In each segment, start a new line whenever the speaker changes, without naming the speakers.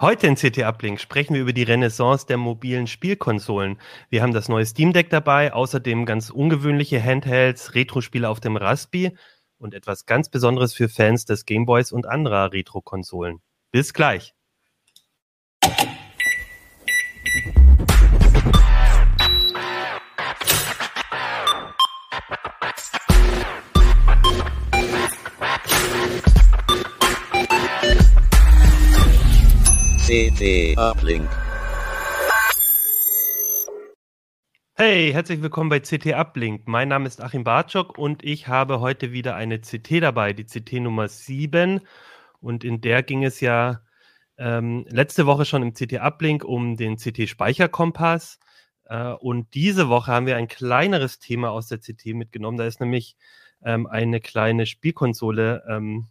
Heute in CT Uplink sprechen wir über die Renaissance der mobilen Spielkonsolen. Wir haben das neue Steam Deck dabei, außerdem ganz ungewöhnliche Handhelds, Retro-Spiele auf dem Raspi und etwas ganz Besonderes für Fans des Gameboys und anderer Retro-Konsolen. Bis gleich.
CT Uplink.
Hey, herzlich willkommen bei CT Uplink. Mein Name ist Achim Bartschok und ich habe heute wieder eine CT dabei, die CT Nummer 7. Und in der ging es ja ähm, letzte Woche schon im CT Uplink um den CT Speicherkompass. Äh, und diese Woche haben wir ein kleineres Thema aus der CT mitgenommen. Da ist nämlich ähm, eine kleine Spielkonsole ähm,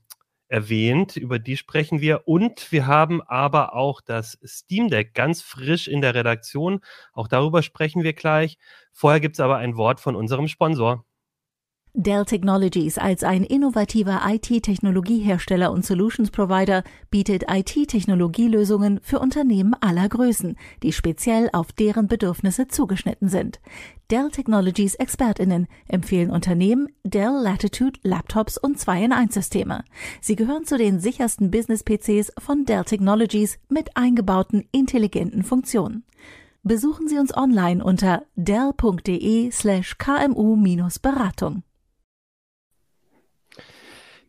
erwähnt, über die sprechen wir. Und wir haben aber auch das Steam Deck ganz frisch in der Redaktion. Auch darüber sprechen wir gleich. Vorher gibt es aber ein Wort von unserem Sponsor.
Dell Technologies als ein innovativer IT-Technologiehersteller und Solutions Provider bietet IT-Technologielösungen für Unternehmen aller Größen, die speziell auf deren Bedürfnisse zugeschnitten sind. Dell Technologies Expertinnen empfehlen Unternehmen Dell Latitude Laptops und 2 in 1 Systeme. Sie gehören zu den sichersten Business-PCs von Dell Technologies mit eingebauten intelligenten Funktionen. Besuchen Sie uns online unter dell.de slash kmu-beratung.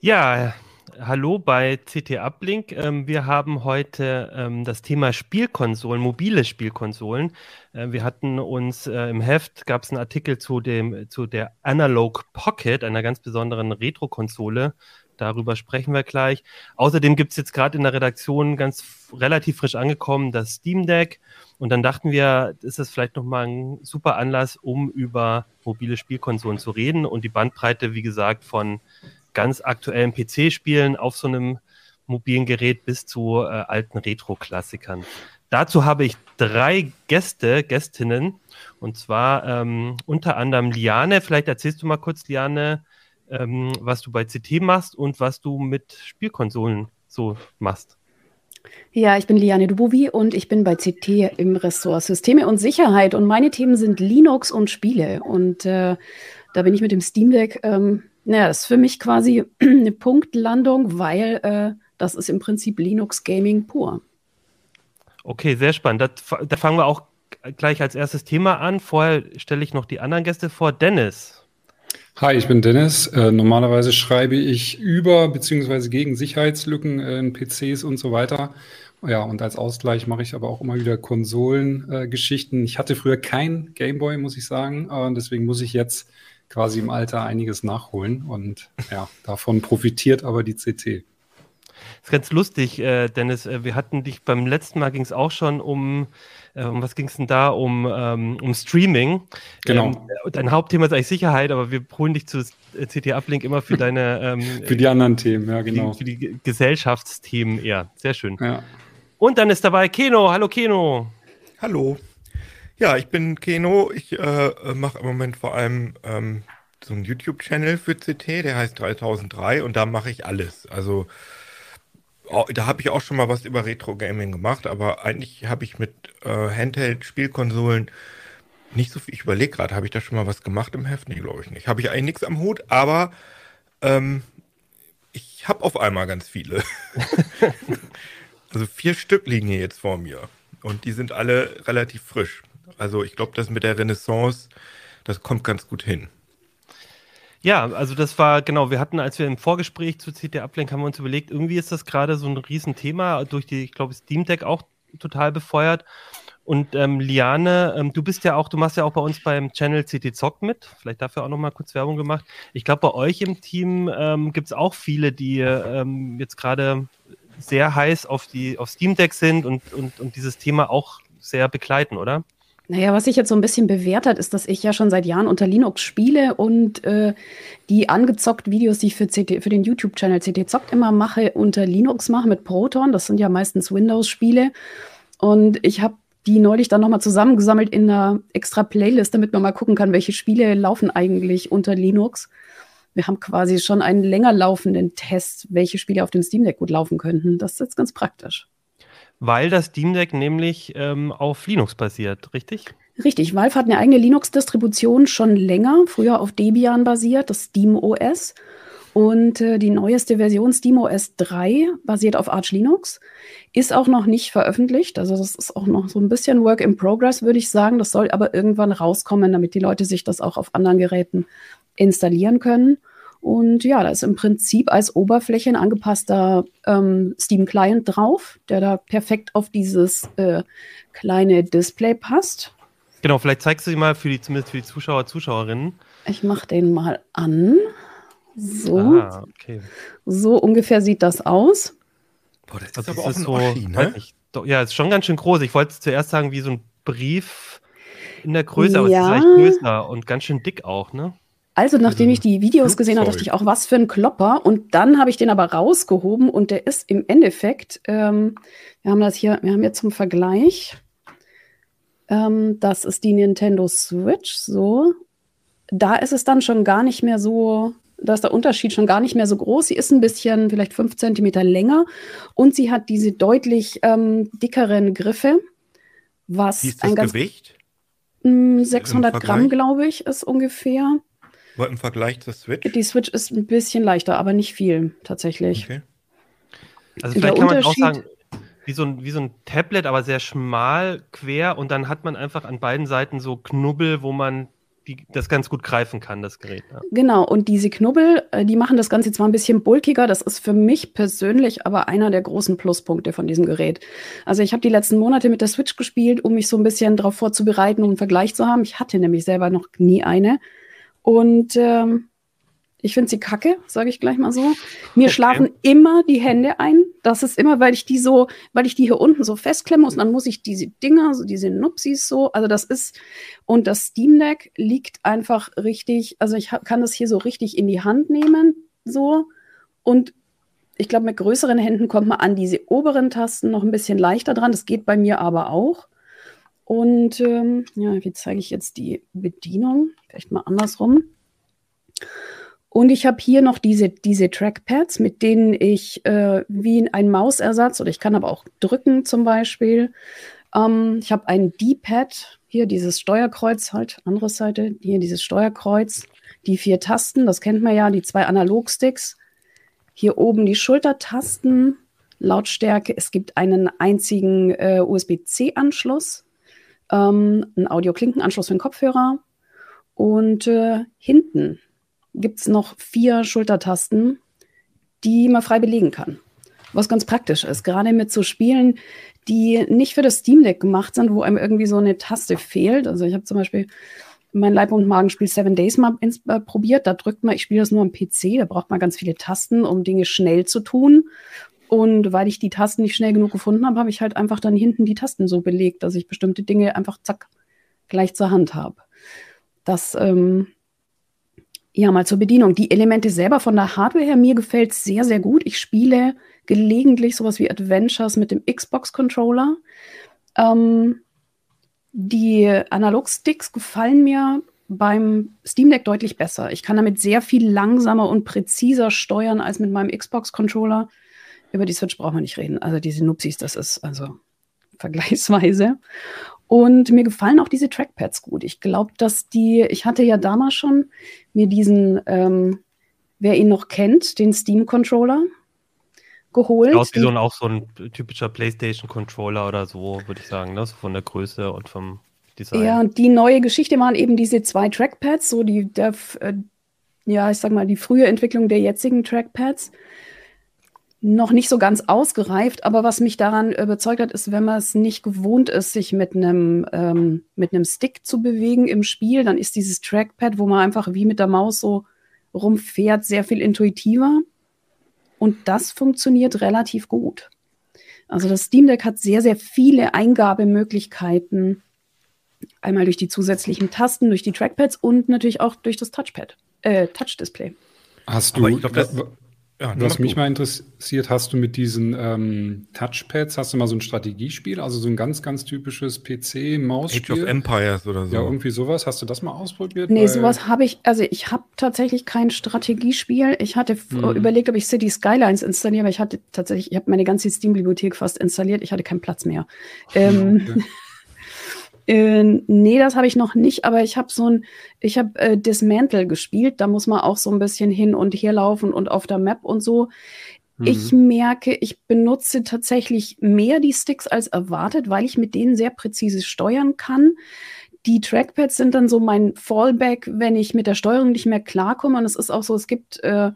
Ja, hallo bei CT Uplink. Ähm, wir haben heute ähm, das Thema Spielkonsolen, mobile Spielkonsolen. Äh, wir hatten uns äh, im Heft, gab es einen Artikel zu, dem, zu der Analog Pocket, einer ganz besonderen Retro-Konsole. Darüber sprechen wir gleich. Außerdem gibt es jetzt gerade in der Redaktion ganz relativ frisch angekommen das Steam Deck. Und dann dachten wir, ist das vielleicht nochmal ein super Anlass, um über mobile Spielkonsolen zu reden und die Bandbreite, wie gesagt, von ganz aktuellen PC-Spielen auf so einem mobilen Gerät bis zu äh, alten Retro-Klassikern. Dazu habe ich drei Gäste, Gästinnen, und zwar ähm, unter anderem Liane. Vielleicht erzählst du mal kurz, Liane, ähm, was du bei CT machst und was du mit Spielkonsolen so machst.
Ja, ich bin Liane Dubovi und ich bin bei CT im Ressort Systeme und Sicherheit und meine Themen sind Linux und Spiele. Und äh, da bin ich mit dem Steam Deck ähm, naja, das ist für mich quasi eine Punktlandung, weil äh, das ist im Prinzip Linux Gaming pur.
Okay, sehr spannend. Da fangen wir auch gleich als erstes Thema an. Vorher stelle ich noch die anderen Gäste vor. Dennis.
Hi, ich bin Dennis. Äh, normalerweise schreibe ich über bzw. gegen Sicherheitslücken äh, in PCs und so weiter. Ja, und als Ausgleich mache ich aber auch immer wieder Konsolengeschichten. Äh, ich hatte früher kein Gameboy, muss ich sagen. Äh, deswegen muss ich jetzt quasi im Alter einiges nachholen und ja, davon profitiert aber die CT.
Das ist ganz lustig, äh, Dennis. Äh, wir hatten dich beim letzten Mal ging es auch schon um, äh, um was ging es denn da? Um, ähm, um Streaming.
Genau.
Ähm, dein Hauptthema ist eigentlich Sicherheit, aber wir holen dich zu CT Uplink immer für deine ähm,
für die anderen Themen, ja genau.
Für die, für die Gesellschaftsthemen eher. Sehr schön.
Ja.
Und dann ist dabei Keno. Hallo Keno.
Hallo. Ja, ich bin Keno. Ich äh, mache im Moment vor allem ähm, so einen YouTube-Channel für CT, der heißt 3003 und da mache ich alles. Also da habe ich auch schon mal was über Retro-Gaming gemacht, aber eigentlich habe ich mit äh, Handheld-Spielkonsolen nicht so viel. Ich überlege gerade, habe ich da schon mal was gemacht im Heft? Nee, glaube ich nicht. Habe ich eigentlich nichts am Hut, aber ähm, ich habe auf einmal ganz viele. also vier Stück liegen hier jetzt vor mir und die sind alle relativ frisch. Also ich glaube, das mit der Renaissance, das kommt ganz gut hin.
Ja, also das war genau, wir hatten, als wir im Vorgespräch zu CT Uplink haben wir uns überlegt, irgendwie ist das gerade so ein Riesenthema durch die, ich glaube, Steam Deck auch total befeuert. Und ähm, Liane, ähm, du bist ja auch, du machst ja auch bei uns beim Channel CT Zock mit. Vielleicht dafür auch nochmal kurz Werbung gemacht. Ich glaube, bei euch im Team ähm, gibt es auch viele, die ähm, jetzt gerade sehr heiß auf die auf Steam Deck sind und, und, und dieses Thema auch sehr begleiten, oder?
Naja, was sich jetzt so ein bisschen bewährt hat, ist, dass ich ja schon seit Jahren unter Linux spiele und äh, die angezockt Videos, die ich für, CT, für den YouTube-Channel CT Zockt immer mache, unter Linux mache mit Proton. Das sind ja meistens Windows-Spiele. Und ich habe die neulich dann nochmal zusammengesammelt in einer extra Playlist, damit man mal gucken kann, welche Spiele laufen eigentlich unter Linux. Wir haben quasi schon einen länger laufenden Test, welche Spiele auf dem Steam Deck gut laufen könnten. Das ist jetzt ganz praktisch.
Weil das Steam Deck nämlich ähm, auf Linux basiert, richtig?
Richtig. Valve hat eine eigene Linux-Distribution schon länger, früher auf Debian basiert, das Steam OS. Und äh, die neueste Version SteamOS 3 basiert auf Arch Linux, ist auch noch nicht veröffentlicht. Also das ist auch noch so ein bisschen Work in Progress, würde ich sagen. Das soll aber irgendwann rauskommen, damit die Leute sich das auch auf anderen Geräten installieren können. Und ja, da ist im Prinzip als Oberfläche ein angepasster ähm, Steam-Client drauf, der da perfekt auf dieses äh, kleine Display passt.
Genau, vielleicht zeigst du sie mal für die, zumindest für die Zuschauer, Zuschauerinnen.
Ich mache den mal an. So. Ah, okay. So ungefähr sieht das aus.
Boah, das ist also aber auch eine so, Oschi, ne? Nicht, ja, ist schon ganz schön groß. Ich wollte zuerst sagen, wie so ein Brief in der Größe, aber ja. es ist vielleicht größer und ganz schön dick auch, ne?
Also, nachdem ich die Videos gesehen habe, dachte ich auch, was für ein Klopper. Und dann habe ich den aber rausgehoben und der ist im Endeffekt, ähm, wir haben das hier, wir haben jetzt zum Vergleich, ähm, das ist die Nintendo Switch, so. Da ist es dann schon gar nicht mehr so, da ist der Unterschied schon gar nicht mehr so groß. Sie ist ein bisschen, vielleicht fünf Zentimeter länger und sie hat diese deutlich ähm, dickeren Griffe. Was
Wie ist das Gewicht?
600 hm, Gramm, glaube ich, ist ungefähr.
Aber im Vergleich zur Switch?
Die Switch ist ein bisschen leichter, aber nicht viel tatsächlich. Okay.
Also vielleicht kann man auch sagen, wie so, ein, wie so ein Tablet, aber sehr schmal, quer und dann hat man einfach an beiden Seiten so Knubbel, wo man die, das ganz gut greifen kann, das Gerät. Ja.
Genau, und diese Knubbel, äh, die machen das Ganze zwar ein bisschen bulkiger, das ist für mich persönlich aber einer der großen Pluspunkte von diesem Gerät. Also ich habe die letzten Monate mit der Switch gespielt, um mich so ein bisschen darauf vorzubereiten, um einen Vergleich zu haben. Ich hatte nämlich selber noch nie eine. Und ähm, ich finde sie kacke, sage ich gleich mal so. Mir okay. schlafen immer die Hände ein. Das ist immer, weil ich die so, weil ich die hier unten so festklemme muss. Und dann muss ich diese Dinger, so diese Nupsis so. Also das ist, und das Steam Deck liegt einfach richtig, also ich kann das hier so richtig in die Hand nehmen, so. Und ich glaube, mit größeren Händen kommt man an diese oberen Tasten noch ein bisschen leichter dran. Das geht bei mir aber auch. Und ähm, ja, wie zeige ich jetzt die Bedienung? Vielleicht mal andersrum. Und ich habe hier noch diese, diese Trackpads, mit denen ich äh, wie ein Mausersatz oder ich kann aber auch drücken zum Beispiel. Ähm, ich habe ein D-Pad, hier dieses Steuerkreuz, halt, andere Seite, hier dieses Steuerkreuz, die vier Tasten, das kennt man ja, die zwei Analogsticks. Hier oben die Schultertasten, Lautstärke. Es gibt einen einzigen äh, USB-C-Anschluss ähm, ein Audio-Klinkenanschluss für den Kopfhörer und äh, hinten gibt es noch vier Schultertasten, die man frei belegen kann. Was ganz praktisch ist, gerade mit so Spielen, die nicht für das Steam Deck gemacht sind, wo einem irgendwie so eine Taste fehlt. Also ich habe zum Beispiel mein Leib- und Magenspiel Seven Days mal ins, äh, probiert. Da drückt man, ich spiele das nur am PC, da braucht man ganz viele Tasten, um Dinge schnell zu tun. Und weil ich die Tasten nicht schnell genug gefunden habe, habe ich halt einfach dann hinten die Tasten so belegt, dass ich bestimmte Dinge einfach zack gleich zur Hand habe. Das, ähm, ja, mal zur Bedienung. Die Elemente selber von der Hardware her, mir gefällt sehr, sehr gut. Ich spiele gelegentlich sowas wie Adventures mit dem Xbox-Controller. Ähm, die Analog-Sticks gefallen mir beim Steam Deck deutlich besser. Ich kann damit sehr viel langsamer und präziser steuern als mit meinem Xbox-Controller. Über die Switch brauchen wir nicht reden. Also diese Nupsis, das ist also vergleichsweise. Und mir gefallen auch diese Trackpads gut. Ich glaube, dass die, ich hatte ja damals schon mir diesen, ähm, wer ihn noch kennt, den Steam-Controller geholt.
Aus wie so ein, auch so ein typischer PlayStation-Controller oder so, würde ich sagen, ne? So von der Größe und vom Design.
Ja, und die neue Geschichte waren eben diese zwei Trackpads, so die, der, äh, ja, ich sag mal, die frühe Entwicklung der jetzigen Trackpads noch nicht so ganz ausgereift, aber was mich daran überzeugt hat, ist, wenn man es nicht gewohnt ist, sich mit einem ähm, mit einem Stick zu bewegen im Spiel, dann ist dieses Trackpad, wo man einfach wie mit der Maus so rumfährt, sehr viel intuitiver. Und das funktioniert relativ gut. Also das Steam Deck hat sehr, sehr viele Eingabemöglichkeiten. Einmal durch die zusätzlichen Tasten, durch die Trackpads und natürlich auch durch das Touchpad, äh, Touch-Display.
Hast du, glaub, das, ja, Was mich mal interessiert, hast du mit diesen ähm, Touchpads, hast du mal so ein Strategiespiel, also so ein ganz, ganz typisches PC-Mausspiel?
Age of Empires oder so.
Ja, irgendwie sowas. Hast du das mal ausprobiert?
Nee, Weil sowas habe ich, also ich habe tatsächlich kein Strategiespiel. Ich hatte hm. überlegt, ob ich City Skylines installiere, aber ich hatte tatsächlich, ich habe meine ganze Steam-Bibliothek fast installiert. Ich hatte keinen Platz mehr. Ähm, okay. Äh, nee, das habe ich noch nicht, aber ich habe so ein, ich habe äh, Dismantle gespielt. Da muss man auch so ein bisschen hin und her laufen und auf der Map und so. Mhm. Ich merke, ich benutze tatsächlich mehr die Sticks als erwartet, weil ich mit denen sehr präzise steuern kann. Die Trackpads sind dann so mein Fallback, wenn ich mit der Steuerung nicht mehr klarkomme. Und es ist auch so, es gibt äh,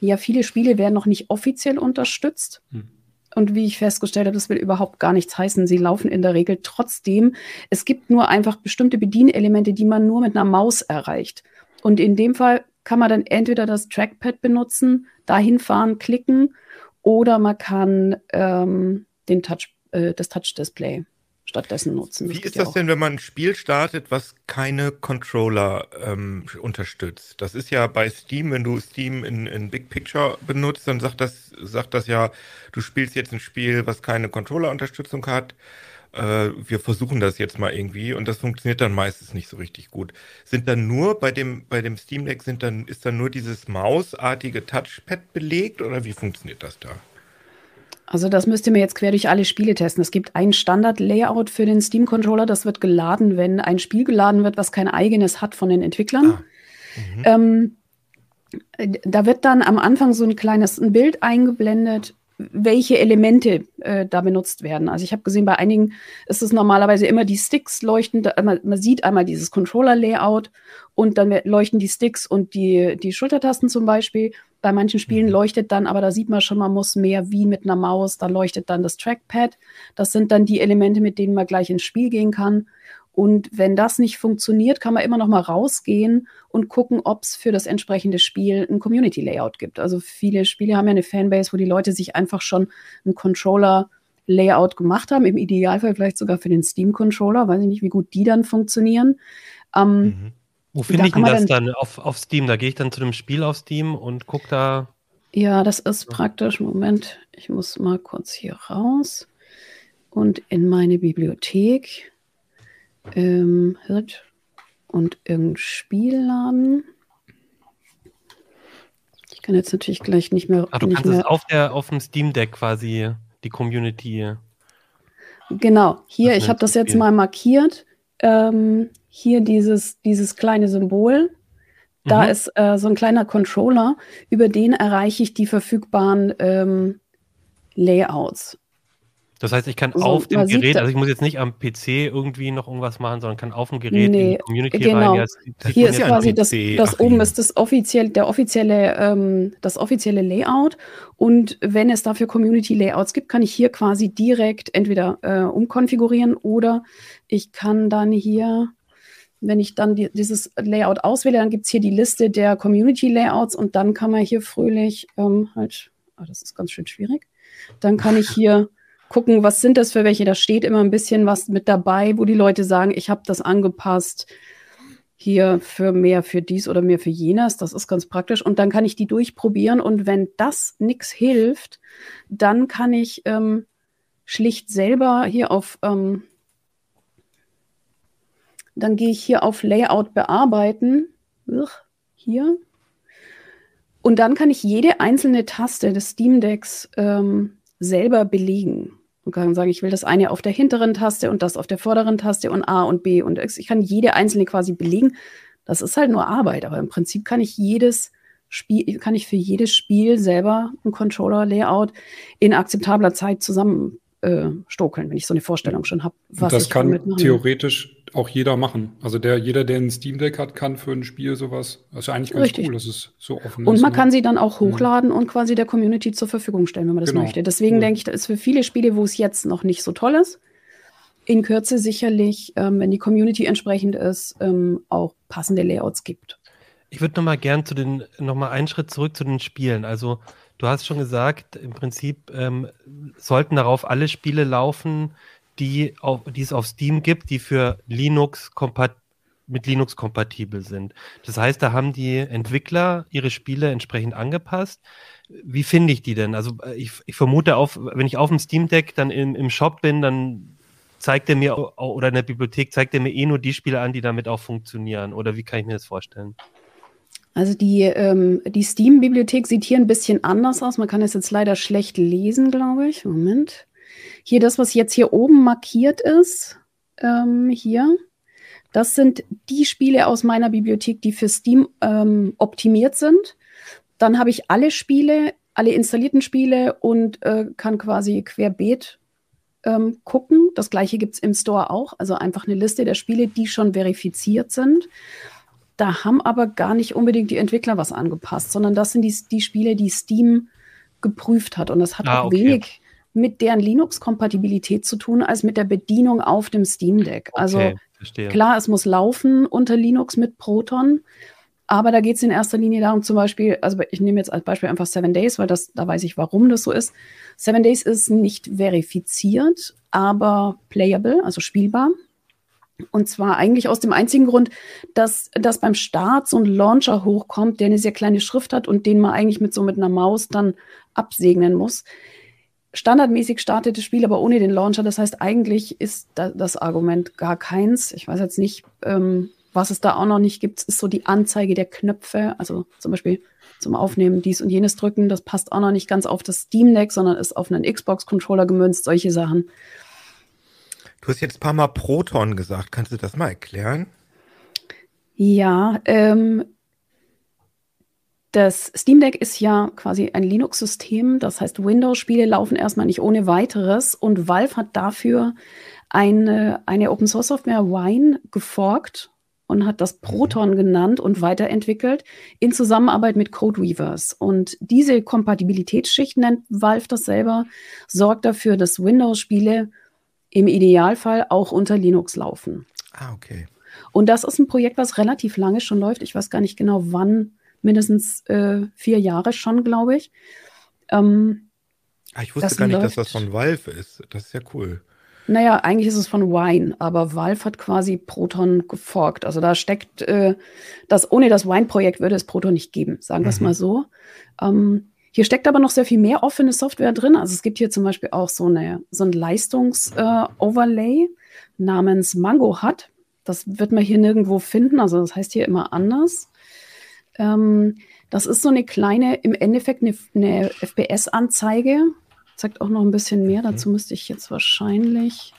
ja viele Spiele werden noch nicht offiziell unterstützt. Mhm. Und wie ich festgestellt habe, das will überhaupt gar nichts heißen. Sie laufen in der Regel trotzdem. Es gibt nur einfach bestimmte Bedienelemente, die man nur mit einer Maus erreicht. Und in dem Fall kann man dann entweder das Trackpad benutzen, dahin fahren, klicken, oder man kann ähm, den Touch, äh, das Touch-Display stattdessen nutzen.
Wie ist das auch. denn, wenn man ein Spiel startet, was keine Controller ähm, unterstützt? Das ist ja bei Steam, wenn du Steam in, in Big Picture benutzt, dann sagt das, sagt das ja, du spielst jetzt ein Spiel, was keine Controller-Unterstützung hat. Äh, wir versuchen das jetzt mal irgendwie und das funktioniert dann meistens nicht so richtig gut. Sind dann nur bei dem, bei dem Steam Deck sind dann, ist dann nur dieses mausartige Touchpad belegt oder wie funktioniert das da?
Also das müsst ihr mir jetzt quer durch alle Spiele testen. Es gibt ein Standard-Layout für den Steam-Controller, das wird geladen, wenn ein Spiel geladen wird, was kein eigenes hat von den Entwicklern. Ah. Mhm. Ähm, da wird dann am Anfang so ein kleines ein Bild eingeblendet, welche Elemente äh, da benutzt werden. Also ich habe gesehen, bei einigen ist es normalerweise immer die Sticks leuchten. Da, man, man, sieht einmal dieses Controller-Layout und dann leuchten die Sticks und die, die Schultertasten zum Beispiel. Bei manchen Spielen mhm. leuchtet dann, aber da sieht man schon, man muss mehr wie mit einer Maus, da leuchtet dann das Trackpad. Das sind dann die Elemente, mit denen man gleich ins Spiel gehen kann. Und wenn das nicht funktioniert, kann man immer noch mal rausgehen und gucken, ob es für das entsprechende Spiel ein Community Layout gibt. Also viele Spiele haben ja eine Fanbase, wo die Leute sich einfach schon einen Controller Layout gemacht haben, im Idealfall vielleicht sogar für den Steam Controller, weiß ich nicht, wie gut die dann funktionieren. Ähm,
mhm. Wo finde ich denn das dann, auf, auf Steam? Da gehe ich dann zu dem Spiel auf Steam und gucke da.
Ja, das ist praktisch. Moment, ich muss mal kurz hier raus und in meine Bibliothek. Ähm, und irgendein Spiel laden. Ich kann jetzt natürlich gleich nicht mehr.
Ach, du kannst es auf, der, auf dem Steam Deck quasi die Community.
Genau, hier, ich habe das jetzt mal markiert. Ähm, hier dieses, dieses kleine Symbol. Da mhm. ist äh, so ein kleiner Controller, über den erreiche ich die verfügbaren ähm, Layouts.
Das heißt, ich kann so, auf dem Gerät, also ich muss jetzt nicht am PC irgendwie noch irgendwas machen, sondern kann auf dem Gerät nee, in die Community genau. rein.
Ja, Hier ist quasi das, das oben ist das offiziell, der offizielle, ähm, das offizielle Layout. Und wenn es dafür Community Layouts gibt, kann ich hier quasi direkt entweder äh, umkonfigurieren oder ich kann dann hier wenn ich dann die, dieses Layout auswähle, dann gibt es hier die Liste der Community Layouts und dann kann man hier fröhlich ähm, halt, oh, das ist ganz schön schwierig, dann kann ich hier gucken, was sind das für welche. Da steht immer ein bisschen was mit dabei, wo die Leute sagen, ich habe das angepasst hier für mehr für dies oder mehr für jenes. Das ist ganz praktisch. Und dann kann ich die durchprobieren. Und wenn das nichts hilft, dann kann ich ähm, schlicht selber hier auf ähm, dann gehe ich hier auf Layout bearbeiten. Hier. Und dann kann ich jede einzelne Taste des Steam Decks ähm, selber belegen. Und kann sagen, ich will das eine auf der hinteren Taste und das auf der vorderen Taste und A und B und X. Ich kann jede einzelne quasi belegen. Das ist halt nur Arbeit, aber im Prinzip kann ich jedes Spiel, kann ich für jedes Spiel selber ein Controller-Layout in akzeptabler Zeit zusammen äh, stokeln, wenn ich so eine Vorstellung schon habe,
was das ich kann damit theoretisch auch jeder machen. Also der, jeder, der ein Steam Deck hat, kann für ein Spiel sowas. Das ist ja eigentlich ganz
Richtig.
cool, dass es so offen
und
ist.
Und man ne? kann sie dann auch hochladen mhm. und quasi der Community zur Verfügung stellen, wenn man das genau. möchte. Deswegen cool. denke ich, da ist für viele Spiele, wo es jetzt noch nicht so toll ist, in Kürze sicherlich, ähm, wenn die Community entsprechend ist, ähm, auch passende Layouts gibt.
Ich würde noch mal gern zu den noch mal einen Schritt zurück zu den Spielen. Also du hast schon gesagt, im Prinzip ähm, sollten darauf alle Spiele laufen, die, auf, die es auf Steam gibt, die für Linux mit Linux kompatibel sind. Das heißt, da haben die Entwickler ihre Spiele entsprechend angepasst. Wie finde ich die denn? Also äh, ich, ich vermute, auf, wenn ich auf dem Steam Deck dann im, im Shop bin, dann zeigt er mir oder in der Bibliothek zeigt er mir eh nur die Spiele an, die damit auch funktionieren. Oder wie kann ich mir das vorstellen?
Also die, ähm, die Steam-Bibliothek sieht hier ein bisschen anders aus. Man kann es jetzt leider schlecht lesen, glaube ich. Moment. Hier das, was jetzt hier oben markiert ist, ähm, hier, das sind die Spiele aus meiner Bibliothek, die für Steam ähm, optimiert sind. Dann habe ich alle Spiele, alle installierten Spiele und äh, kann quasi querbeet ähm, gucken. Das gleiche gibt es im Store auch. Also einfach eine Liste der Spiele, die schon verifiziert sind. Da haben aber gar nicht unbedingt die Entwickler was angepasst, sondern das sind die, die Spiele, die Steam geprüft hat. Und das hat ah, auch okay. wenig mit deren Linux-Kompatibilität zu tun, als mit der Bedienung auf dem Steam Deck. Also okay, klar, es muss laufen unter Linux mit Proton, aber da geht es in erster Linie darum, zum Beispiel, also ich nehme jetzt als Beispiel einfach Seven Days, weil das, da weiß ich, warum das so ist. Seven Days ist nicht verifiziert, aber playable, also spielbar. Und zwar eigentlich aus dem einzigen Grund, dass, dass beim Start so ein Launcher hochkommt, der eine sehr kleine Schrift hat und den man eigentlich mit so mit einer Maus dann absegnen muss standardmäßig startet das Spiel aber ohne den Launcher. Das heißt, eigentlich ist da, das Argument gar keins. Ich weiß jetzt nicht, ähm, was es da auch noch nicht gibt, ist so die Anzeige der Knöpfe. Also zum Beispiel zum Aufnehmen dies und jenes drücken. Das passt auch noch nicht ganz auf das Steam Deck, sondern ist auf einen Xbox-Controller gemünzt. Solche Sachen.
Du hast jetzt ein paar Mal Proton gesagt. Kannst du das mal erklären?
Ja, ähm, das Steam Deck ist ja quasi ein Linux-System, das heißt, Windows-Spiele laufen erstmal nicht ohne weiteres und Valve hat dafür eine, eine Open-Source-Software Wine geforkt und hat das Proton genannt und weiterentwickelt in Zusammenarbeit mit Codeweavers. Und diese Kompatibilitätsschicht nennt Valve das selber, sorgt dafür, dass Windows-Spiele im Idealfall auch unter Linux laufen.
Ah, okay.
Und das ist ein Projekt, was relativ lange schon läuft. Ich weiß gar nicht genau, wann mindestens äh, vier Jahre schon, glaube ich. Ähm,
ah, ich wusste gar nicht, läuft. dass das von Valve ist. Das ist ja cool.
Naja, eigentlich ist es von Wine, aber Valve hat quasi Proton geforkt. Also da steckt äh, das, ohne das Wine-Projekt würde es Proton nicht geben, sagen wir es mhm. mal so. Ähm, hier steckt aber noch sehr viel mehr offene Software drin. Also es gibt hier zum Beispiel auch so, eine, so ein Leistungs-Overlay äh, namens Mango Hut. Das wird man hier nirgendwo finden. Also das heißt hier immer anders. Ähm, das ist so eine kleine, im Endeffekt eine, eine FPS-Anzeige. Zeigt auch noch ein bisschen mehr. Mhm. Dazu müsste ich jetzt wahrscheinlich.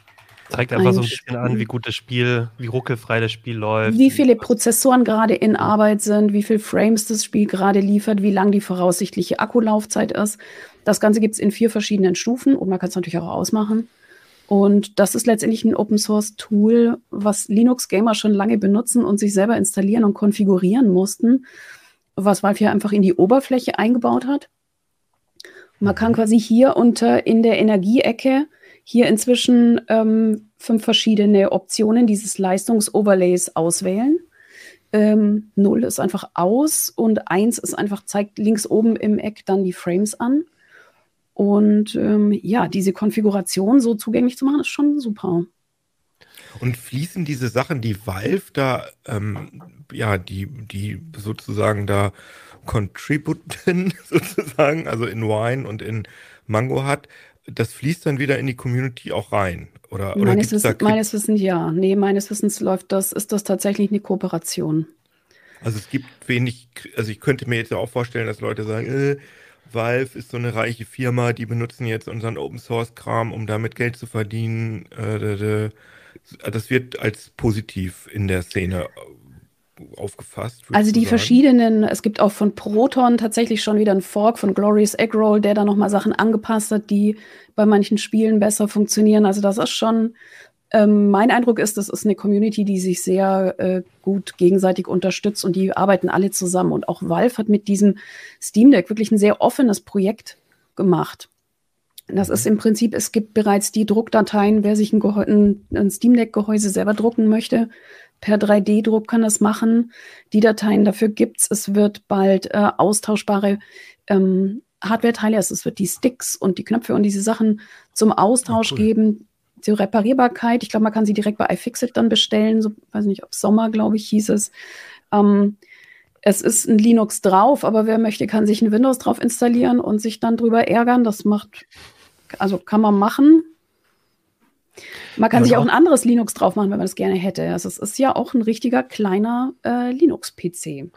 Zeigt einfach ein so ein bisschen an, wie gut das Spiel, wie ruckelfrei das Spiel läuft.
Wie viele Prozessoren gerade in Arbeit sind, wie viele Frames das Spiel gerade liefert, wie lang die voraussichtliche Akkulaufzeit ist. Das Ganze gibt es in vier verschiedenen Stufen und man kann es natürlich auch ausmachen. Und das ist letztendlich ein Open Source Tool, was Linux-Gamer schon lange benutzen und sich selber installieren und konfigurieren mussten, was Valve hier einfach in die Oberfläche eingebaut hat. Man kann mhm. quasi hier unter in der Energieecke hier inzwischen ähm, fünf verschiedene Optionen dieses Leistungsoverlays auswählen. Ähm, Null ist einfach aus und eins ist einfach, zeigt links oben im Eck dann die Frames an. Und ähm, ja, diese Konfiguration so zugänglich zu machen, ist schon super.
Und fließen diese Sachen, die Valve da, ähm, ja, die, die sozusagen da contributen, sozusagen, also in Wine und in Mango hat, das fließt dann wieder in die Community auch rein? Oder, oder
meines, Wissen, meines Wissens ja. Nee, meines Wissens läuft das, ist das tatsächlich eine Kooperation.
Also es gibt wenig, also ich könnte mir jetzt auch vorstellen, dass Leute sagen, äh, Valve ist so eine reiche Firma, die benutzen jetzt unseren Open Source Kram, um damit Geld zu verdienen. Äh, das wird als positiv in der Szene aufgefasst?
Also die verschiedenen, es gibt auch von Proton tatsächlich schon wieder einen Fork von Glorious Eggroll, der da nochmal Sachen angepasst hat, die bei manchen Spielen besser funktionieren. Also das ist schon, ähm, mein Eindruck ist, das ist eine Community, die sich sehr äh, gut gegenseitig unterstützt und die arbeiten alle zusammen. Und auch Valve hat mit diesem Steam Deck wirklich ein sehr offenes Projekt gemacht. Das ist im Prinzip, es gibt bereits die Druckdateien, wer sich ein, ein, ein Steam Deck-Gehäuse selber drucken möchte. Per 3D-Druck kann das machen. Die Dateien dafür gibt es. Es wird bald äh, austauschbare ähm, Hardware-Teile, also es wird die Sticks und die Knöpfe und diese Sachen zum Austausch oh, cool. geben. Zur Reparierbarkeit, ich glaube, man kann sie direkt bei iFixit dann bestellen. So, weiß nicht, ob Sommer, glaube ich, hieß es. Ähm, es ist ein Linux drauf, aber wer möchte, kann sich ein Windows drauf installieren und sich dann drüber ärgern. Das macht, also kann man machen. Man kann ja, sich auch ein anderes Linux drauf machen, wenn man das gerne hätte. Also es ist ja auch ein richtiger kleiner äh, Linux-PC.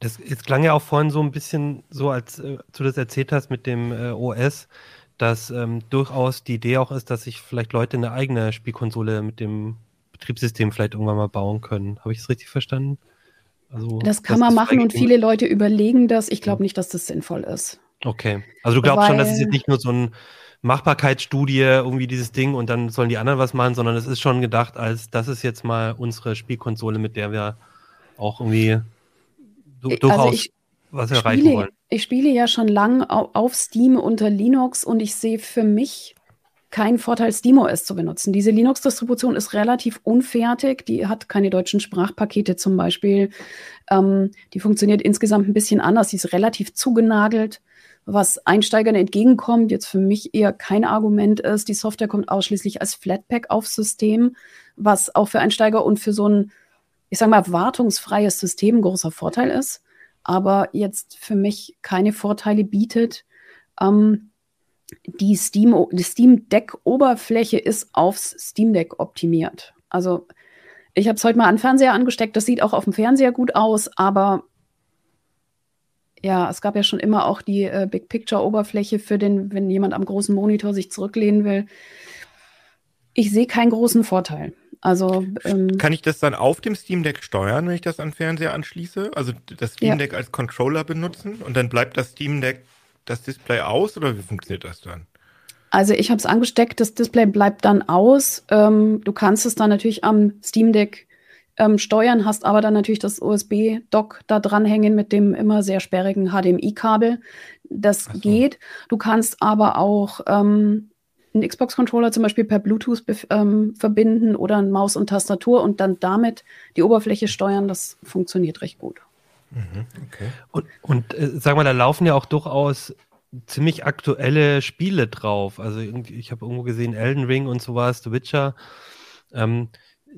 Das, es klang ja auch vorhin so ein bisschen so, als äh, du das erzählt hast mit dem äh, OS, dass ähm, durchaus die Idee auch ist, dass sich vielleicht Leute eine eigene Spielkonsole mit dem Betriebssystem vielleicht irgendwann mal bauen können. Habe ich das richtig verstanden?
Also, das kann man machen und viele Leute überlegen das. Ich glaube nicht, dass das sinnvoll ist.
Okay. Also du glaubst Weil, schon, dass es jetzt nicht nur so ein Machbarkeitsstudie, irgendwie dieses Ding und dann sollen die anderen was machen, sondern es ist schon gedacht als, das ist jetzt mal unsere Spielkonsole, mit der wir auch irgendwie du, also durchaus ich was erreichen
spiele,
wollen.
Ich spiele ja schon lang auf Steam unter Linux und ich sehe für mich kein Vorteil, SteamOS zu benutzen. Diese Linux-Distribution ist relativ unfertig. Die hat keine deutschen Sprachpakete zum Beispiel. Ähm, die funktioniert insgesamt ein bisschen anders. Die ist relativ zugenagelt. Was Einsteigern entgegenkommt, jetzt für mich eher kein Argument ist, die Software kommt ausschließlich als Flatpak aufs System, was auch für Einsteiger und für so ein, ich sag mal, wartungsfreies System ein großer Vorteil ist, aber jetzt für mich keine Vorteile bietet. Ähm, die Steam, die Steam Deck Oberfläche ist aufs Steam Deck optimiert. Also ich habe es heute mal an Fernseher angesteckt. Das sieht auch auf dem Fernseher gut aus, aber ja, es gab ja schon immer auch die äh, Big Picture Oberfläche für den, wenn jemand am großen Monitor sich zurücklehnen will. Ich sehe keinen großen Vorteil. Also
ähm, kann ich das dann auf dem Steam Deck steuern, wenn ich das an Fernseher anschließe? Also das Steam Deck ja. als Controller benutzen und dann bleibt das Steam Deck das Display aus oder wie funktioniert das dann?
Also ich habe es angesteckt, das Display bleibt dann aus. Ähm, du kannst es dann natürlich am Steam Deck ähm, steuern, hast aber dann natürlich das USB-Dock da dranhängen mit dem immer sehr sperrigen HDMI-Kabel. Das so. geht. Du kannst aber auch ähm, einen Xbox-Controller zum Beispiel per Bluetooth ähm, verbinden oder ein Maus und Tastatur und dann damit die Oberfläche steuern. Das funktioniert recht gut.
Mhm, okay. Und, und äh, sag mal, da laufen ja auch durchaus ziemlich aktuelle Spiele drauf. Also ich habe irgendwo gesehen, Elden Ring und sowas, The Witcher. Ähm,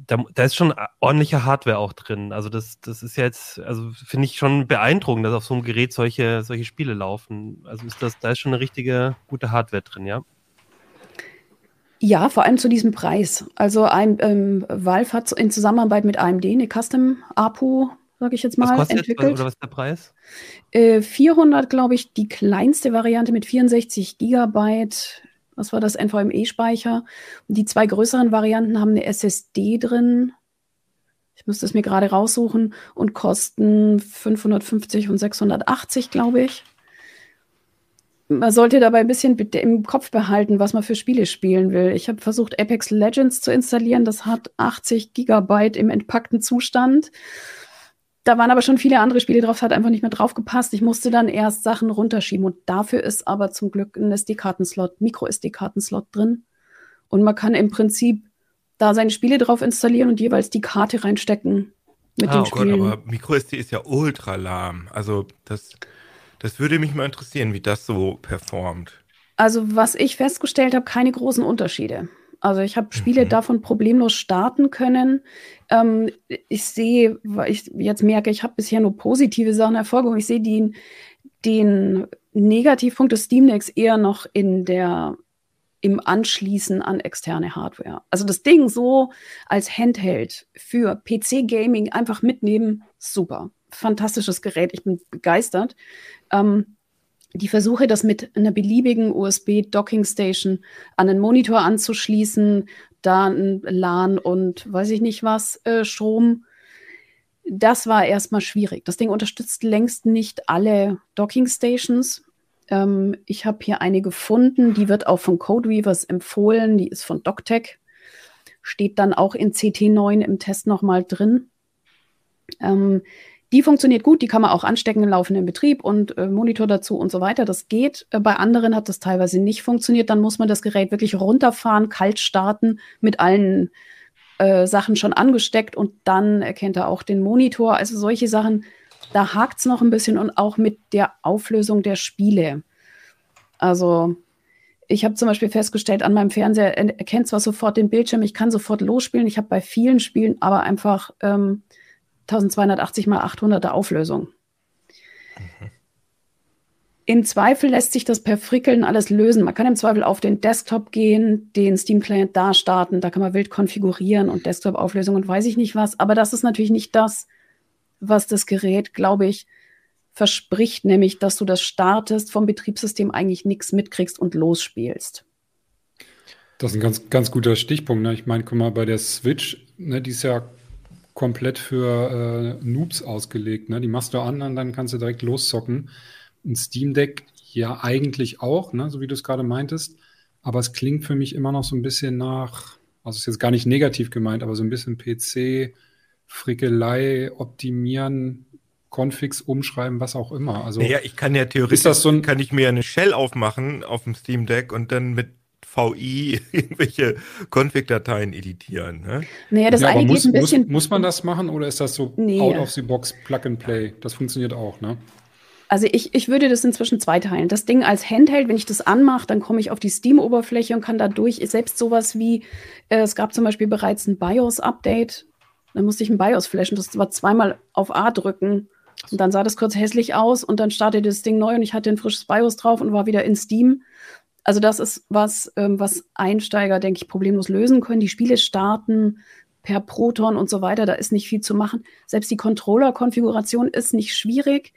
da, da, ist schon ordentliche Hardware auch drin. Also das, das ist jetzt, also finde ich schon beeindruckend, dass auf so einem Gerät solche, solche Spiele laufen. Also ist das, da ist schon eine richtige gute Hardware drin, ja?
Ja, vor allem zu diesem Preis. Also ein, ähm, Valve hat in Zusammenarbeit mit AMD eine Custom APU sage ich jetzt mal, was kostet entwickelt.
Oder was ist der Preis?
Äh, 400, glaube ich, die kleinste Variante mit 64 Gigabyte. Was war das? NVMe-Speicher. Die zwei größeren Varianten haben eine SSD drin. Ich müsste es mir gerade raussuchen und kosten 550 und 680, glaube ich. Man sollte dabei ein bisschen im Kopf behalten, was man für Spiele spielen will. Ich habe versucht, Apex Legends zu installieren. Das hat 80 Gigabyte im entpackten Zustand. Da waren aber schon viele andere Spiele drauf, hat einfach nicht mehr drauf gepasst. Ich musste dann erst Sachen runterschieben und dafür ist aber zum Glück ein SD-Kartenslot, Micro-SD-Kartenslot drin. Und man kann im Prinzip da seine Spiele drauf installieren und jeweils die Karte reinstecken mit ah, den oh Spielen. Gott, aber
Micro-SD ist ja ultra lahm. Also das, das würde mich mal interessieren, wie das so performt.
Also was ich festgestellt habe, keine großen Unterschiede. Also ich habe Spiele mhm. davon problemlos starten können. Ähm, ich sehe, weil ich jetzt merke, ich habe bisher nur positive Sachen hervorgehoben. Ich sehe den, den Negativpunkt des Steam Decks eher noch in der im Anschließen an externe Hardware. Also das Ding so als Handheld für PC-Gaming einfach mitnehmen, super. Fantastisches Gerät, ich bin begeistert. Ähm, die Versuche, das mit einer beliebigen USB-Docking-Station an einen Monitor anzuschließen, da ein LAN und weiß ich nicht was, äh, Strom, das war erstmal schwierig. Das Ding unterstützt längst nicht alle Docking Stations. Ähm, ich habe hier eine gefunden, die wird auch von Codeweavers empfohlen, die ist von DocTech. Steht dann auch in CT9 im Test nochmal drin. Ähm, die funktioniert gut, die kann man auch anstecken im laufenden Betrieb und äh, Monitor dazu und so weiter. Das geht. Äh, bei anderen hat das teilweise nicht funktioniert. Dann muss man das Gerät wirklich runterfahren, kalt starten, mit allen äh, Sachen schon angesteckt und dann erkennt er auch den Monitor. Also solche Sachen, da hakt es noch ein bisschen und auch mit der Auflösung der Spiele. Also ich habe zum Beispiel festgestellt, an meinem Fernseher er erkennt zwar sofort den Bildschirm, ich kann sofort losspielen. Ich habe bei vielen Spielen aber einfach ähm, 1280 mal 800er Auflösung. Mhm. Im Zweifel lässt sich das per Frickeln alles lösen. Man kann im Zweifel auf den Desktop gehen, den Steam Client da starten, da kann man wild konfigurieren und Desktop-Auflösung und weiß ich nicht was. Aber das ist natürlich nicht das, was das Gerät, glaube ich, verspricht, nämlich, dass du das startest, vom Betriebssystem eigentlich nichts mitkriegst und losspielst.
Das ist ein ganz, ganz guter Stichpunkt. Ne? Ich meine, guck mal, bei der Switch, ne, die ist ja komplett für äh, Noobs ausgelegt. Ne? Die machst du an und dann kannst du direkt loszocken. Ein Steam Deck ja eigentlich auch, ne? so wie du es gerade meintest. Aber es klingt für mich immer noch so ein bisschen nach, also ist jetzt gar nicht negativ gemeint, aber so ein bisschen PC, Frickelei, optimieren, Configs umschreiben, was auch immer. Also
naja, ich kann ja theoretisch,
so ein,
kann ich mir eine Shell aufmachen auf dem Steam Deck und dann mit VI irgendwelche Config-Dateien editieren. Ne?
Naja, das ja, eine
muss,
ein bisschen.
Muss, muss, man das machen oder ist das so nee. out of the box Plug and Play? Das funktioniert auch, ne?
Also ich, ich würde das inzwischen zweiteilen. Das Ding als Handheld, wenn ich das anmache, dann komme ich auf die Steam-Oberfläche und kann dadurch selbst sowas wie, äh, es gab zum Beispiel bereits ein BIOS-Update, dann musste ich ein BIOS flashen, das war zweimal auf A drücken und dann sah das kurz hässlich aus und dann startete das Ding neu und ich hatte ein frisches BIOS drauf und war wieder in Steam. Also das ist was, ähm, was Einsteiger, denke ich, problemlos lösen können. Die Spiele starten per Proton und so weiter, da ist nicht viel zu machen. Selbst die Controller-Konfiguration ist nicht schwierig.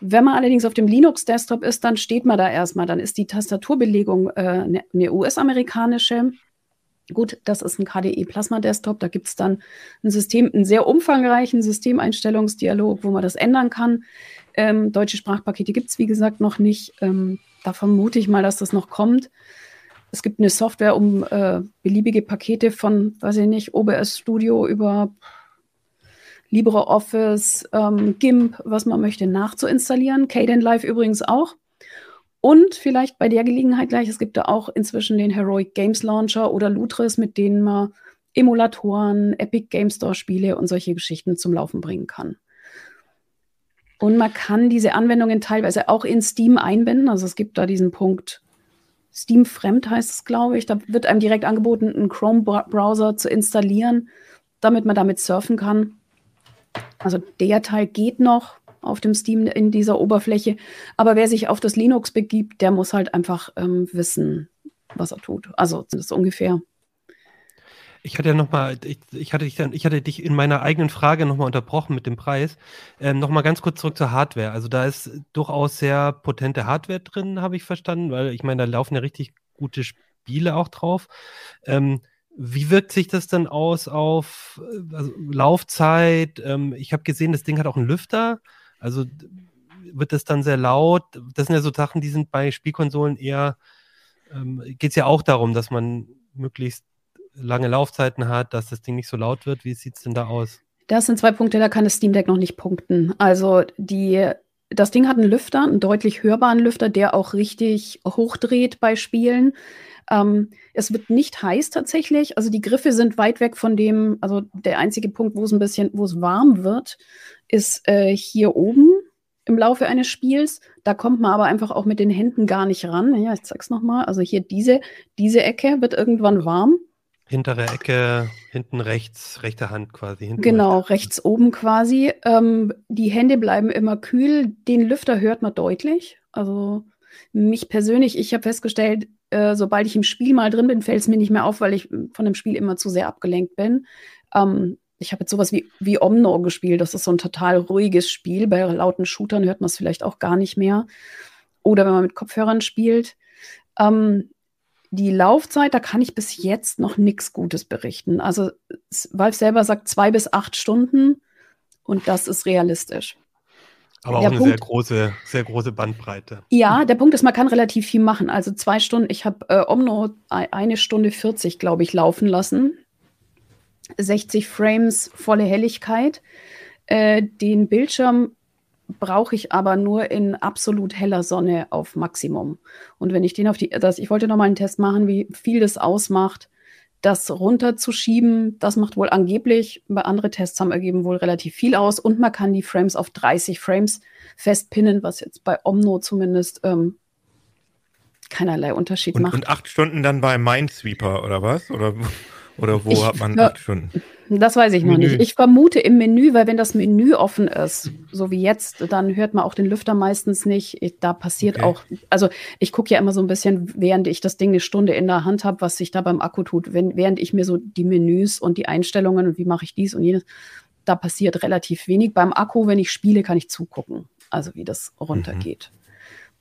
Wenn man allerdings auf dem Linux-Desktop ist, dann steht man da erstmal. Dann ist die Tastaturbelegung äh, eine, eine US-amerikanische. Gut, das ist ein KDE Plasma Desktop. Da gibt es dann ein System, einen sehr umfangreichen Systemeinstellungsdialog, wo man das ändern kann. Ähm, deutsche Sprachpakete gibt es, wie gesagt, noch nicht. Ähm, da vermute ich mal, dass das noch kommt. Es gibt eine Software, um äh, beliebige Pakete von, weiß ich nicht, OBS Studio über LibreOffice, ähm, GIMP, was man möchte, nachzuinstallieren. Kdenlive übrigens auch. Und vielleicht bei der Gelegenheit gleich, es gibt da auch inzwischen den Heroic Games Launcher oder Lutris, mit denen man Emulatoren, Epic Game Store Spiele und solche Geschichten zum Laufen bringen kann. Und man kann diese Anwendungen teilweise auch in Steam einbinden. Also es gibt da diesen Punkt Steam Fremd heißt es, glaube ich. Da wird einem direkt angeboten, einen Chrome-Browser zu installieren, damit man damit surfen kann. Also der Teil geht noch auf dem Steam in dieser Oberfläche. Aber wer sich auf das Linux begibt, der muss halt einfach ähm, wissen, was er tut. Also das ist ungefähr.
Ich hatte ja noch mal, ich, ich, hatte dich dann, ich hatte dich in meiner eigenen Frage noch mal unterbrochen mit dem Preis. Ähm, noch mal ganz kurz zurück zur Hardware. Also da ist durchaus sehr potente Hardware drin, habe ich verstanden, weil ich meine, da laufen ja richtig gute Spiele auch drauf. Ähm, wie wirkt sich das dann aus auf äh, also Laufzeit? Ähm, ich habe gesehen, das Ding hat auch einen Lüfter. Also wird das dann sehr laut? Das sind ja so Sachen, die sind bei Spielkonsolen eher, ähm, geht es ja auch darum, dass man möglichst lange Laufzeiten hat, dass das Ding nicht so laut wird. Wie sieht es denn da aus?
Das sind zwei Punkte, da kann das Steam Deck noch nicht punkten. Also die, das Ding hat einen Lüfter, einen deutlich hörbaren Lüfter, der auch richtig hochdreht bei Spielen. Ähm, es wird nicht heiß tatsächlich. Also die Griffe sind weit weg von dem, also der einzige Punkt, wo es ein bisschen, wo es warm wird, ist äh, hier oben im Laufe eines Spiels. Da kommt man aber einfach auch mit den Händen gar nicht ran. Ja, ich zeig's nochmal. Also hier diese, diese Ecke wird irgendwann warm.
Hintere Ecke, hinten rechts, rechte Hand quasi.
genau, rechts. rechts oben quasi. Ähm, die Hände bleiben immer kühl. Den Lüfter hört man deutlich. Also mich persönlich, ich habe festgestellt, äh, sobald ich im Spiel mal drin bin, fällt es mir nicht mehr auf, weil ich von dem Spiel immer zu sehr abgelenkt bin. Ähm, ich habe jetzt sowas wie, wie Omnor gespielt. Das ist so ein total ruhiges Spiel. Bei lauten Shootern hört man es vielleicht auch gar nicht mehr. Oder wenn man mit Kopfhörern spielt. Ähm, die Laufzeit, da kann ich bis jetzt noch nichts Gutes berichten. Also Valve selber sagt zwei bis acht Stunden. Und das ist realistisch.
Aber auch eine Punkt, sehr große, sehr große Bandbreite.
Ja, der Punkt ist, man kann relativ viel machen. Also zwei Stunden, ich habe äh, Omno eine Stunde 40, glaube ich, laufen lassen. 60 Frames, volle Helligkeit. Äh, den Bildschirm brauche ich aber nur in absolut heller Sonne auf Maximum. Und wenn ich den auf die, das, ich wollte noch mal einen Test machen, wie viel das ausmacht, das runterzuschieben. Das macht wohl angeblich, bei anderen Tests haben ergeben wohl relativ viel aus. Und man kann die Frames auf 30 Frames festpinnen, was jetzt bei Omno zumindest ähm, keinerlei Unterschied
und,
macht.
Und acht Stunden dann bei Minesweeper oder was? Oder, oder wo ich, hat man acht Stunden?
Das weiß ich noch Menü. nicht. Ich vermute im Menü, weil wenn das Menü offen ist, so wie jetzt, dann hört man auch den Lüfter meistens nicht. Ich, da passiert okay. auch, also ich gucke ja immer so ein bisschen, während ich das Ding eine Stunde in der Hand habe, was sich da beim Akku tut. Wenn, während ich mir so die Menüs und die Einstellungen und wie mache ich dies und jenes, da passiert relativ wenig. Beim Akku, wenn ich spiele, kann ich zugucken, also wie das runtergeht. Mhm.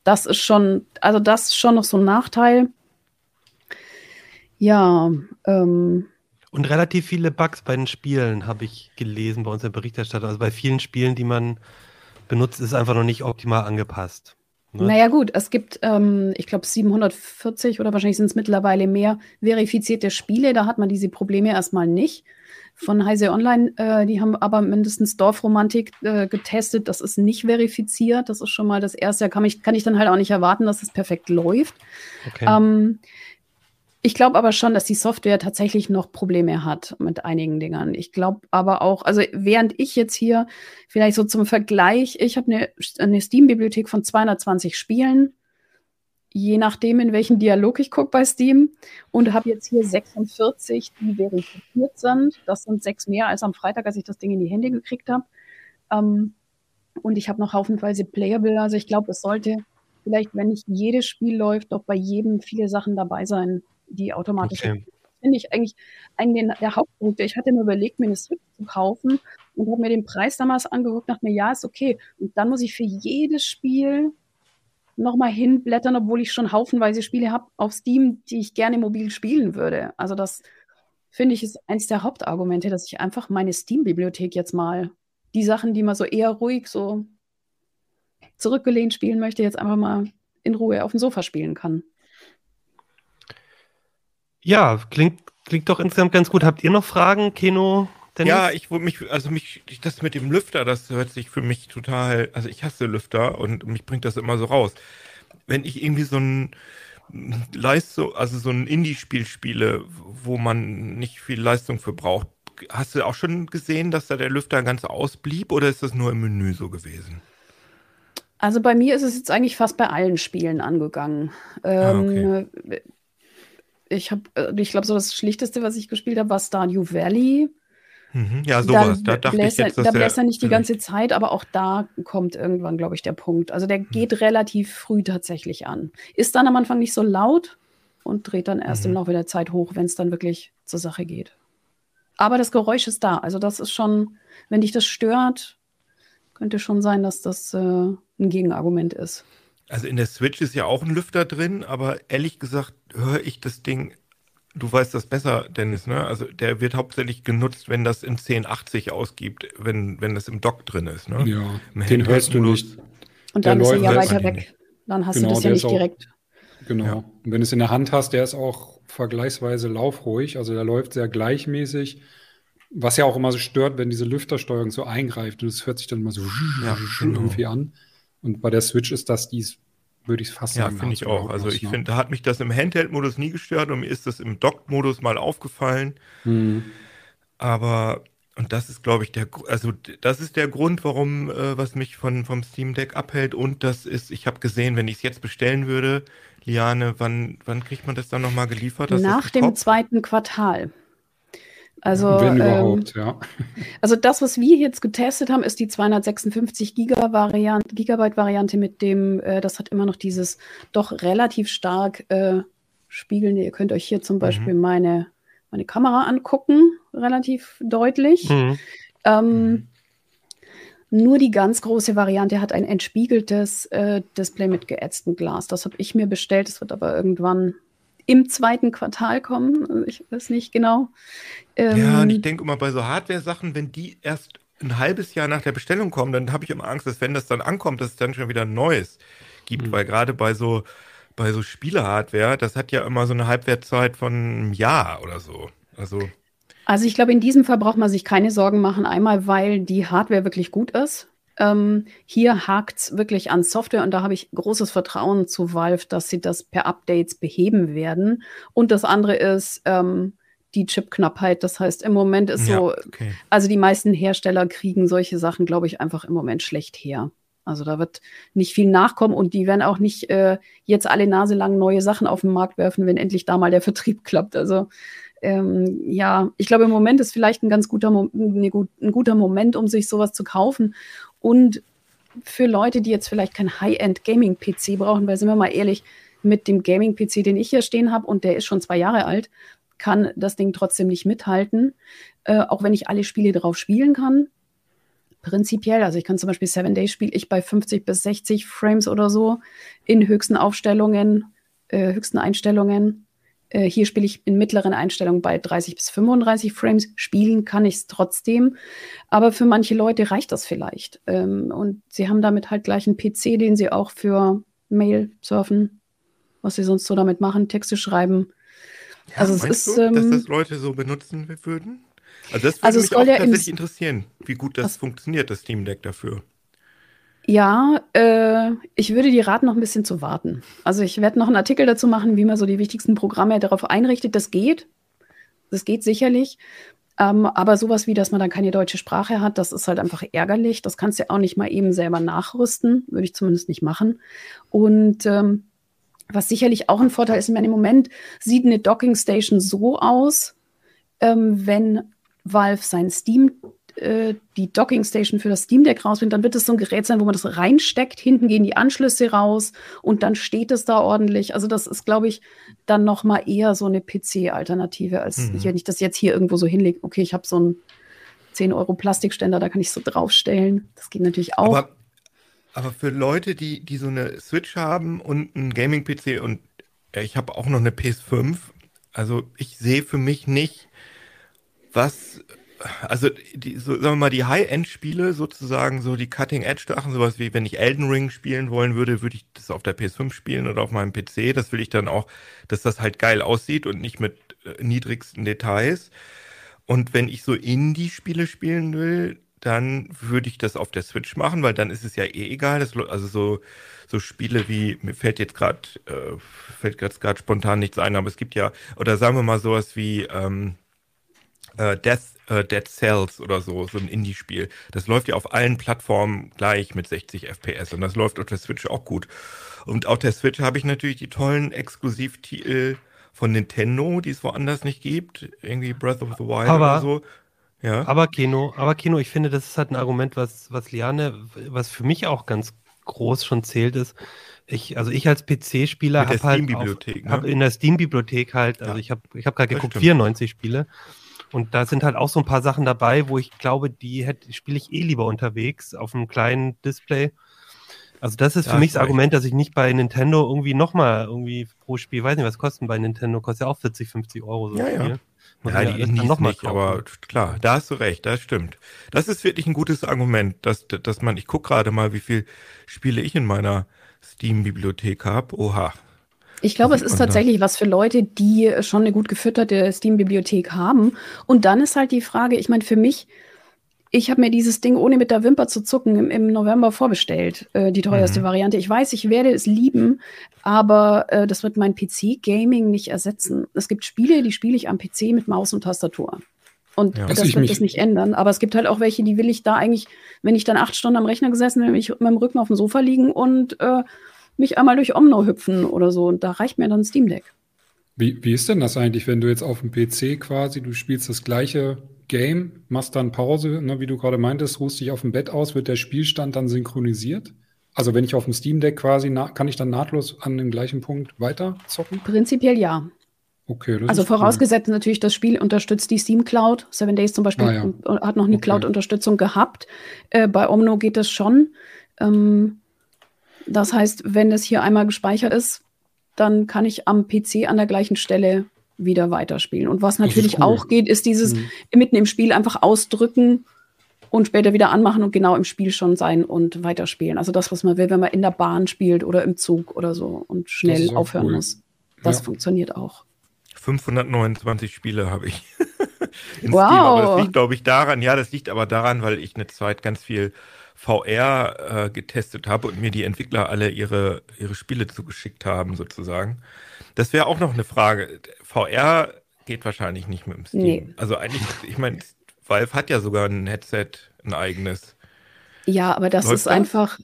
Das ist schon, also das ist schon noch so ein Nachteil. Ja, ähm,
und relativ viele Bugs bei den Spielen habe ich gelesen bei unserer Berichterstattung. Also bei vielen Spielen, die man benutzt, ist einfach noch nicht optimal angepasst.
Ne? Naja gut, es gibt, ähm, ich glaube, 740 oder wahrscheinlich sind es mittlerweile mehr verifizierte Spiele. Da hat man diese Probleme erstmal nicht. Von Heise Online, äh, die haben aber mindestens Dorfromantik äh, getestet. Das ist nicht verifiziert. Das ist schon mal das Erste. Da kann ich, kann ich dann halt auch nicht erwarten, dass es perfekt läuft. Okay. Ähm, ich glaube aber schon, dass die Software tatsächlich noch Probleme hat mit einigen Dingern. Ich glaube aber auch, also während ich jetzt hier vielleicht so zum Vergleich, ich habe eine, eine Steam-Bibliothek von 220 Spielen, je nachdem, in welchen Dialog ich gucke bei Steam, und habe jetzt hier 46, die verifiziert sind. Das sind sechs mehr als am Freitag, als ich das Ding in die Hände gekriegt habe. Ähm, und ich habe noch haufenweise Playable. Also ich glaube, es sollte vielleicht, wenn nicht jedes Spiel läuft, doch bei jedem viele Sachen dabei sein, die automatische. Okay. Finde ich eigentlich einen der Hauptpunkte. Ich hatte mir überlegt, mir eine Switch zu kaufen und habe mir den Preis damals angeguckt, dachte mir, ja, ist okay. Und dann muss ich für jedes Spiel nochmal hinblättern, obwohl ich schon haufenweise Spiele habe auf Steam, die ich gerne mobil spielen würde. Also das finde ich ist eins der Hauptargumente, dass ich einfach meine Steam-Bibliothek jetzt mal die Sachen, die man so eher ruhig so zurückgelehnt spielen möchte, jetzt einfach mal in Ruhe auf dem Sofa spielen kann.
Ja, klingt, klingt doch insgesamt ganz gut. Habt ihr noch Fragen, Keno?
Dennis? Ja, ich würde mich, also mich, das mit dem Lüfter, das hört sich für mich total, also ich hasse Lüfter und mich bringt das immer so raus. Wenn ich irgendwie so ein Leistung, also so ein Indie-Spiel spiele, wo man nicht viel Leistung für braucht, hast du auch schon gesehen, dass da der Lüfter ganz ausblieb oder ist das nur im Menü so gewesen?
Also bei mir ist es jetzt eigentlich fast bei allen Spielen angegangen. Ah, okay. Ich habe, äh, ich glaube, so das Schlichteste, was ich gespielt habe, war Stardew Valley.
Mhm, ja, sowas. Da, da
bläst er, da bläst er nicht die ganze Zeit, aber auch da kommt irgendwann, glaube ich, der Punkt. Also der mhm. geht relativ früh tatsächlich an. Ist dann am Anfang nicht so laut und dreht dann erst mhm. im Laufe der Zeit hoch, wenn es dann wirklich zur Sache geht. Aber das Geräusch ist da. Also das ist schon, wenn dich das stört, könnte schon sein, dass das äh, ein Gegenargument ist.
Also in der Switch ist ja auch ein Lüfter drin, aber ehrlich gesagt höre ich das Ding, du weißt das besser, Dennis, ne? Also der wird hauptsächlich genutzt, wenn das in 1080 ausgibt, wenn, wenn das im Dock drin ist, ne?
Ja, den hörst du nicht.
Und dann ist er ja weiter weg. Dann hast genau, du das ja nicht auch, direkt.
Genau. Ja. Und wenn du es in der Hand hast, der ist auch vergleichsweise laufruhig, also der läuft sehr gleichmäßig. Was ja auch immer so stört, wenn diese Lüftersteuerung so eingreift und es hört sich dann immer so ja, genau. irgendwie an. Und bei der Switch ist das dies, würde ich es fast
ja, sagen. Ja, finde ich auch. Also ich ne? finde, da hat mich das im Handheld-Modus nie gestört und mir ist das im Dock-Modus mal aufgefallen. Mhm. Aber, und das ist, glaube ich, der, also das ist der Grund, warum, äh, was mich von, vom Steam Deck abhält. Und das ist, ich habe gesehen, wenn ich es jetzt bestellen würde, Liane, wann, wann kriegt man das dann nochmal geliefert? Das
Nach dem zweiten Quartal. Also,
Wenn überhaupt, ähm, ja.
Also das, was wir jetzt getestet haben, ist die 256 Gigabyte Variante mit dem, äh, das hat immer noch dieses doch relativ stark äh, spiegelnde. Ihr könnt euch hier zum mhm. Beispiel meine, meine Kamera angucken, relativ deutlich. Mhm. Ähm, mhm. Nur die ganz große Variante hat ein entspiegeltes äh, Display mit geätztem Glas. Das habe ich mir bestellt. Das wird aber irgendwann im zweiten Quartal kommen. Ich weiß nicht genau.
Ähm, ja, und ich denke immer bei so Hardware-Sachen, wenn die erst ein halbes Jahr nach der Bestellung kommen, dann habe ich immer Angst, dass wenn das dann ankommt, dass es dann schon wieder ein neues gibt, mhm. weil gerade bei so bei so Spielehardware, das hat ja immer so eine Halbwertzeit von einem Jahr oder so. Also
also ich glaube, in diesem Fall braucht man sich keine Sorgen machen. Einmal, weil die Hardware wirklich gut ist. Ähm, hier hakt es wirklich an Software und da habe ich großes Vertrauen zu Valve, dass sie das per Updates beheben werden. Und das andere ist ähm, die Chipknappheit. Das heißt, im Moment ist ja, so, okay. also die meisten Hersteller kriegen solche Sachen, glaube ich, einfach im Moment schlecht her. Also da wird nicht viel nachkommen und die werden auch nicht äh, jetzt alle Nase lang neue Sachen auf den Markt werfen, wenn endlich da mal der Vertrieb klappt. Also ähm, ja, ich glaube, im Moment ist vielleicht ein ganz guter, ein guter Moment, um sich sowas zu kaufen. Und für Leute, die jetzt vielleicht kein High-End-Gaming-PC brauchen, weil sind wir mal ehrlich, mit dem Gaming-PC, den ich hier stehen habe, und der ist schon zwei Jahre alt, kann das Ding trotzdem nicht mithalten. Äh, auch wenn ich alle Spiele drauf spielen kann. Prinzipiell, also ich kann zum Beispiel Seven Days spiele ich bei 50 bis 60 Frames oder so in höchsten Aufstellungen, äh, höchsten Einstellungen. Äh, hier spiele ich in mittleren Einstellungen bei 30 bis 35 Frames. Spielen kann ich es trotzdem. Aber für manche Leute reicht das vielleicht. Ähm, und sie haben damit halt gleich einen PC, den sie auch für Mail surfen, was sie sonst so damit machen, Texte schreiben.
Ja, also es ist, du, ähm, dass das Leute so benutzen würden? Also das würde also mich auch ja tatsächlich interessieren, wie gut das funktioniert, das Steam Deck dafür.
Ja, äh, ich würde dir raten, noch ein bisschen zu warten. Also ich werde noch einen Artikel dazu machen, wie man so die wichtigsten Programme darauf einrichtet. Das geht. Das geht sicherlich. Ähm, aber sowas wie, dass man dann keine deutsche Sprache hat, das ist halt einfach ärgerlich. Das kannst du ja auch nicht mal eben selber nachrüsten. Würde ich zumindest nicht machen. Und ähm, was sicherlich auch ein Vorteil ist, im Moment sieht eine Docking Station so aus, ähm, wenn Valve sein Steam äh, die Docking Station für das Steam Deck rausbringt, dann wird es so ein Gerät sein, wo man das reinsteckt. Hinten gehen die Anschlüsse raus und dann steht es da ordentlich. Also das ist, glaube ich, dann noch mal eher so eine PC-Alternative, als mhm. wenn ich das jetzt hier irgendwo so hinlege. Okay, ich habe so einen 10 Euro Plastikständer, da kann ich so draufstellen. Das geht natürlich auch.
Aber, aber für Leute, die, die so eine Switch haben und einen Gaming-PC und ich habe auch noch eine PS5, also ich sehe für mich nicht, was also die, so, sagen wir mal, die High-End-Spiele sozusagen, so die Cutting-Edge-Sachen, sowas wie wenn ich Elden Ring spielen wollen würde, würde ich das auf der PS5 spielen oder auf meinem PC. Das will ich dann auch, dass das halt geil aussieht und nicht mit äh, niedrigsten Details. Und wenn ich so Indie-Spiele spielen will, dann würde ich das auf der Switch machen, weil dann ist es ja eh egal. Das, also so, so Spiele wie, mir fällt jetzt gerade, äh, fällt gerade spontan nichts ein, aber es gibt ja, oder sagen wir mal sowas wie ähm, äh, Death, äh, Dead Cells oder so, so ein Indie-Spiel. Das läuft ja auf allen Plattformen gleich mit 60 FPS und das läuft auf der Switch auch gut. Und auf der Switch habe ich natürlich die tollen Exklusivtitel von Nintendo, die es woanders nicht gibt. Irgendwie Breath of the Wild
aber, oder so. Ja. Aber Kino, aber Kino, ich finde, das ist halt ein Argument, was, was Liane, was für mich auch ganz groß schon zählt, ist, ich, also ich als PC-Spieler habe halt auf, ne? hab in der Steam-Bibliothek halt, also ja. ich habe ich hab gerade geguckt, 94 Spiele. Und da sind halt auch so ein paar Sachen dabei, wo ich glaube, die spiele ich eh lieber unterwegs auf einem kleinen Display. Also das ist ja, für mich das Argument, dass ich nicht bei Nintendo irgendwie nochmal irgendwie pro Spiel, weiß nicht, was kosten bei Nintendo, kostet ja auch 40, 50 Euro so
ja, Spiel. Ja. Muss ja, die Indies noch mal nicht, aber klar, da hast du recht, das stimmt. Das ist wirklich ein gutes Argument, dass, dass man, ich gucke gerade mal, wie viele Spiele ich in meiner Steam-Bibliothek habe. Oha,
ich glaube, es ist tatsächlich was für Leute, die schon eine gut gefütterte Steam-Bibliothek haben. Und dann ist halt die Frage, ich meine, für mich, ich habe mir dieses Ding ohne mit der Wimper zu zucken im, im November vorbestellt, äh, die teuerste mhm. Variante. Ich weiß, ich werde es lieben, aber äh, das wird mein PC-Gaming nicht ersetzen. Es gibt Spiele, die spiele ich am PC mit Maus und Tastatur. Und ja. das also wird das nicht ändern. Aber es gibt halt auch welche, die will ich da eigentlich, wenn ich dann acht Stunden am Rechner gesessen bin, ich mit meinem Rücken auf dem Sofa liegen und äh, mich einmal durch Omno hüpfen oder so. Und da reicht mir dann ein Steam Deck.
Wie, wie ist denn das eigentlich, wenn du jetzt auf dem PC quasi, du spielst das gleiche Game, machst dann Pause, ne, wie du gerade meintest, ruhst dich auf dem Bett aus, wird der Spielstand dann synchronisiert? Also wenn ich auf dem Steam Deck quasi, kann ich dann nahtlos an dem gleichen Punkt weiter zocken?
Prinzipiell ja. Okay, also vorausgesetzt cool. natürlich, das Spiel unterstützt die Steam Cloud. Seven Days zum Beispiel ah, ja. hat noch nie okay. Cloud-Unterstützung gehabt. Äh, bei Omno geht das schon. Ähm, das heißt, wenn es hier einmal gespeichert ist, dann kann ich am PC an der gleichen Stelle wieder weiterspielen. Und was natürlich cool. auch geht, ist dieses mhm. mitten im Spiel einfach ausdrücken und später wieder anmachen und genau im Spiel schon sein und weiterspielen. Also das, was man will, wenn man in der Bahn spielt oder im Zug oder so und schnell aufhören cool. muss. Das ja. funktioniert auch.
529 Spiele habe ich.
wow. Steam. Aber
das liegt, glaube ich, daran, ja, das liegt aber daran, weil ich eine Zeit ganz viel VR äh, getestet habe und mir die Entwickler alle ihre, ihre Spiele zugeschickt haben, sozusagen. Das wäre auch noch eine Frage. VR geht wahrscheinlich nicht mit dem Steam. Nee. Also eigentlich, ich meine, Valve hat ja sogar ein Headset, ein eigenes.
Ja, aber das Läuft ist das? einfach,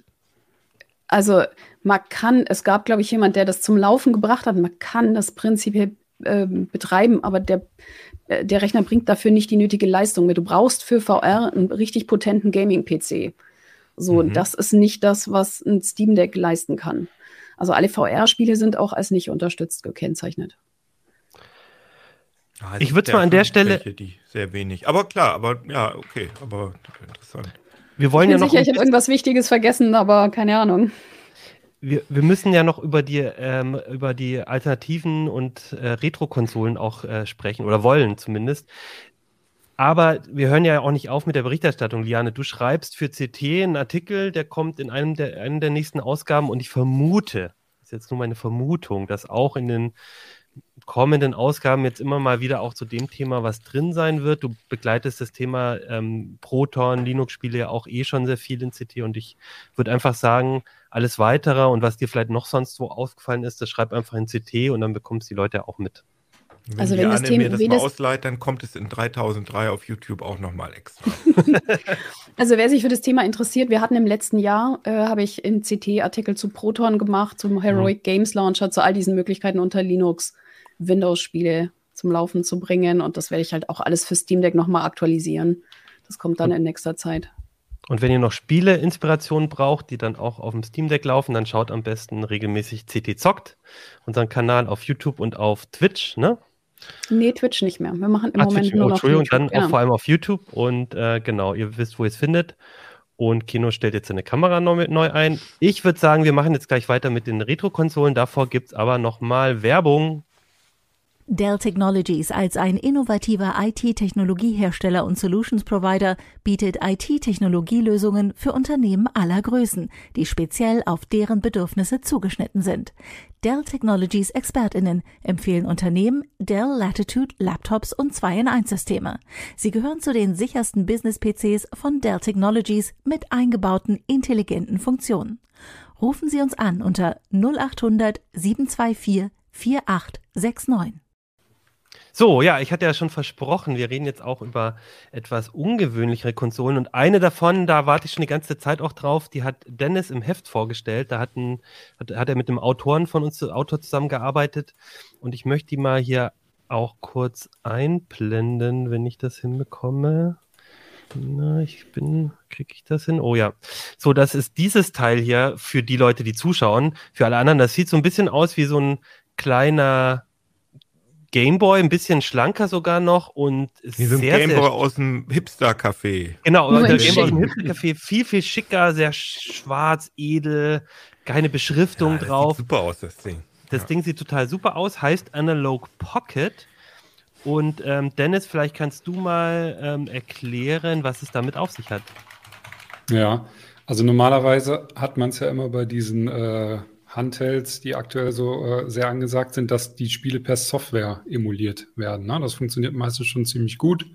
also man kann, es gab, glaube ich, jemand, der das zum Laufen gebracht hat. Man kann das prinzipiell äh, betreiben, aber der, äh, der Rechner bringt dafür nicht die nötige Leistung mit. Du brauchst für VR einen richtig potenten Gaming-PC. So, mhm. das ist nicht das, was ein Steam Deck leisten kann. Also alle VR-Spiele sind auch als nicht unterstützt gekennzeichnet.
Ja, ich würde mal an der Stelle.
Welche, die sehr wenig. Aber klar, aber ja, okay, aber interessant.
Wir wollen
ich
bin ja noch.
Sicher, ich habe irgendwas Wichtiges vergessen, aber keine Ahnung.
Wir, wir müssen ja noch über die, ähm, über die Alternativen und äh, Retro-Konsolen auch äh, sprechen oder wollen zumindest. Aber wir hören ja auch nicht auf mit der Berichterstattung, Liane. Du schreibst für CT einen Artikel, der kommt in einem der, einem der nächsten Ausgaben und ich vermute, das ist jetzt nur meine Vermutung, dass auch in den kommenden Ausgaben jetzt immer mal wieder auch zu dem Thema was drin sein wird. Du begleitest das Thema ähm, Proton, Linux-Spiele ja auch eh schon sehr viel in CT und ich würde einfach sagen, alles weitere und was dir vielleicht noch sonst wo aufgefallen ist, das schreib einfach in CT und dann bekommst die Leute auch mit.
Wenn also wenn das Thema mir das mal ausleiht, dann kommt es in 3003 auf YouTube auch nochmal extra.
also wer sich für das Thema interessiert, wir hatten im letzten Jahr, äh, habe ich in CT Artikel zu Proton gemacht, zum Heroic mhm. Games Launcher, zu all diesen Möglichkeiten unter Linux. Windows-Spiele zum Laufen zu bringen. Und das werde ich halt auch alles für Steam Deck nochmal aktualisieren. Das kommt dann in nächster Zeit.
Und wenn ihr noch Spiele-Inspirationen braucht, die dann auch auf dem Steam Deck laufen, dann schaut am besten regelmäßig CT Zockt, unseren Kanal auf YouTube und auf Twitch, ne?
Nee, Twitch nicht mehr. Wir machen im ah, Moment
Twitch,
nur
oh,
noch
Entschuldigung, YouTube. dann auch vor allem auf YouTube. Und äh, genau, ihr wisst, wo ihr es findet. Und Kino stellt jetzt seine Kamera neu, neu ein. Ich würde sagen, wir machen jetzt gleich weiter mit den Retro-Konsolen. Davor gibt es aber nochmal Werbung
Dell Technologies als ein innovativer IT-Technologiehersteller und Solutions Provider bietet IT-Technologielösungen für Unternehmen aller Größen, die speziell auf deren Bedürfnisse zugeschnitten sind. Dell Technologies Expertinnen empfehlen Unternehmen Dell Latitude Laptops und 2 in 1 Systeme. Sie gehören zu den sichersten Business-PCs von Dell Technologies mit eingebauten intelligenten Funktionen. Rufen Sie uns an unter 0800 724 4869.
So, ja, ich hatte ja schon versprochen, wir reden jetzt auch über etwas ungewöhnlichere Konsolen und eine davon, da warte ich schon die ganze Zeit auch drauf, die hat Dennis im Heft vorgestellt. Da hat, ein, hat, hat er mit einem Autoren von uns, Autor zusammengearbeitet und ich möchte die mal hier auch kurz einblenden, wenn ich das hinbekomme. Na, ich bin, kriege ich das hin? Oh ja. So, das ist dieses Teil hier für die Leute, die zuschauen. Für alle anderen, das sieht so ein bisschen aus wie so ein kleiner Gameboy, ein bisschen schlanker sogar noch und
Wie so ein sehr, Gameboy sehr, aus dem Hipster-Café.
Genau, der Gameboy aus dem Hipster-Café, viel, viel schicker, sehr schwarz, edel, keine Beschriftung
ja,
das drauf.
Sieht super aus, das Ding.
Das ja. Ding sieht total super aus, heißt Analog Pocket. Und ähm, Dennis, vielleicht kannst du mal ähm, erklären, was es damit auf sich hat.
Ja, also normalerweise hat man es ja immer bei diesen äh, Handhelds, die aktuell so äh, sehr angesagt sind, dass die Spiele per Software emuliert werden. Ne? Das funktioniert meistens schon ziemlich gut.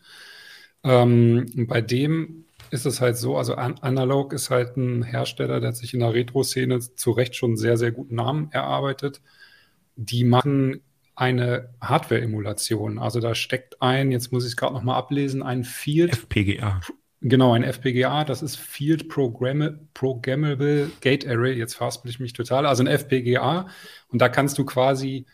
Ähm, bei dem ist es halt so, also An Analog ist halt ein Hersteller, der hat sich in der Retro-Szene zu Recht schon sehr, sehr guten Namen erarbeitet. Die machen eine Hardware-Emulation. Also da steckt ein, jetzt muss ich es gerade nochmal ablesen, ein Field.
FPGA.
Genau, ein FPGA, das ist Field Programmable Gate Array. Jetzt verhaspel ich mich total. Also ein FPGA. Und da kannst du quasi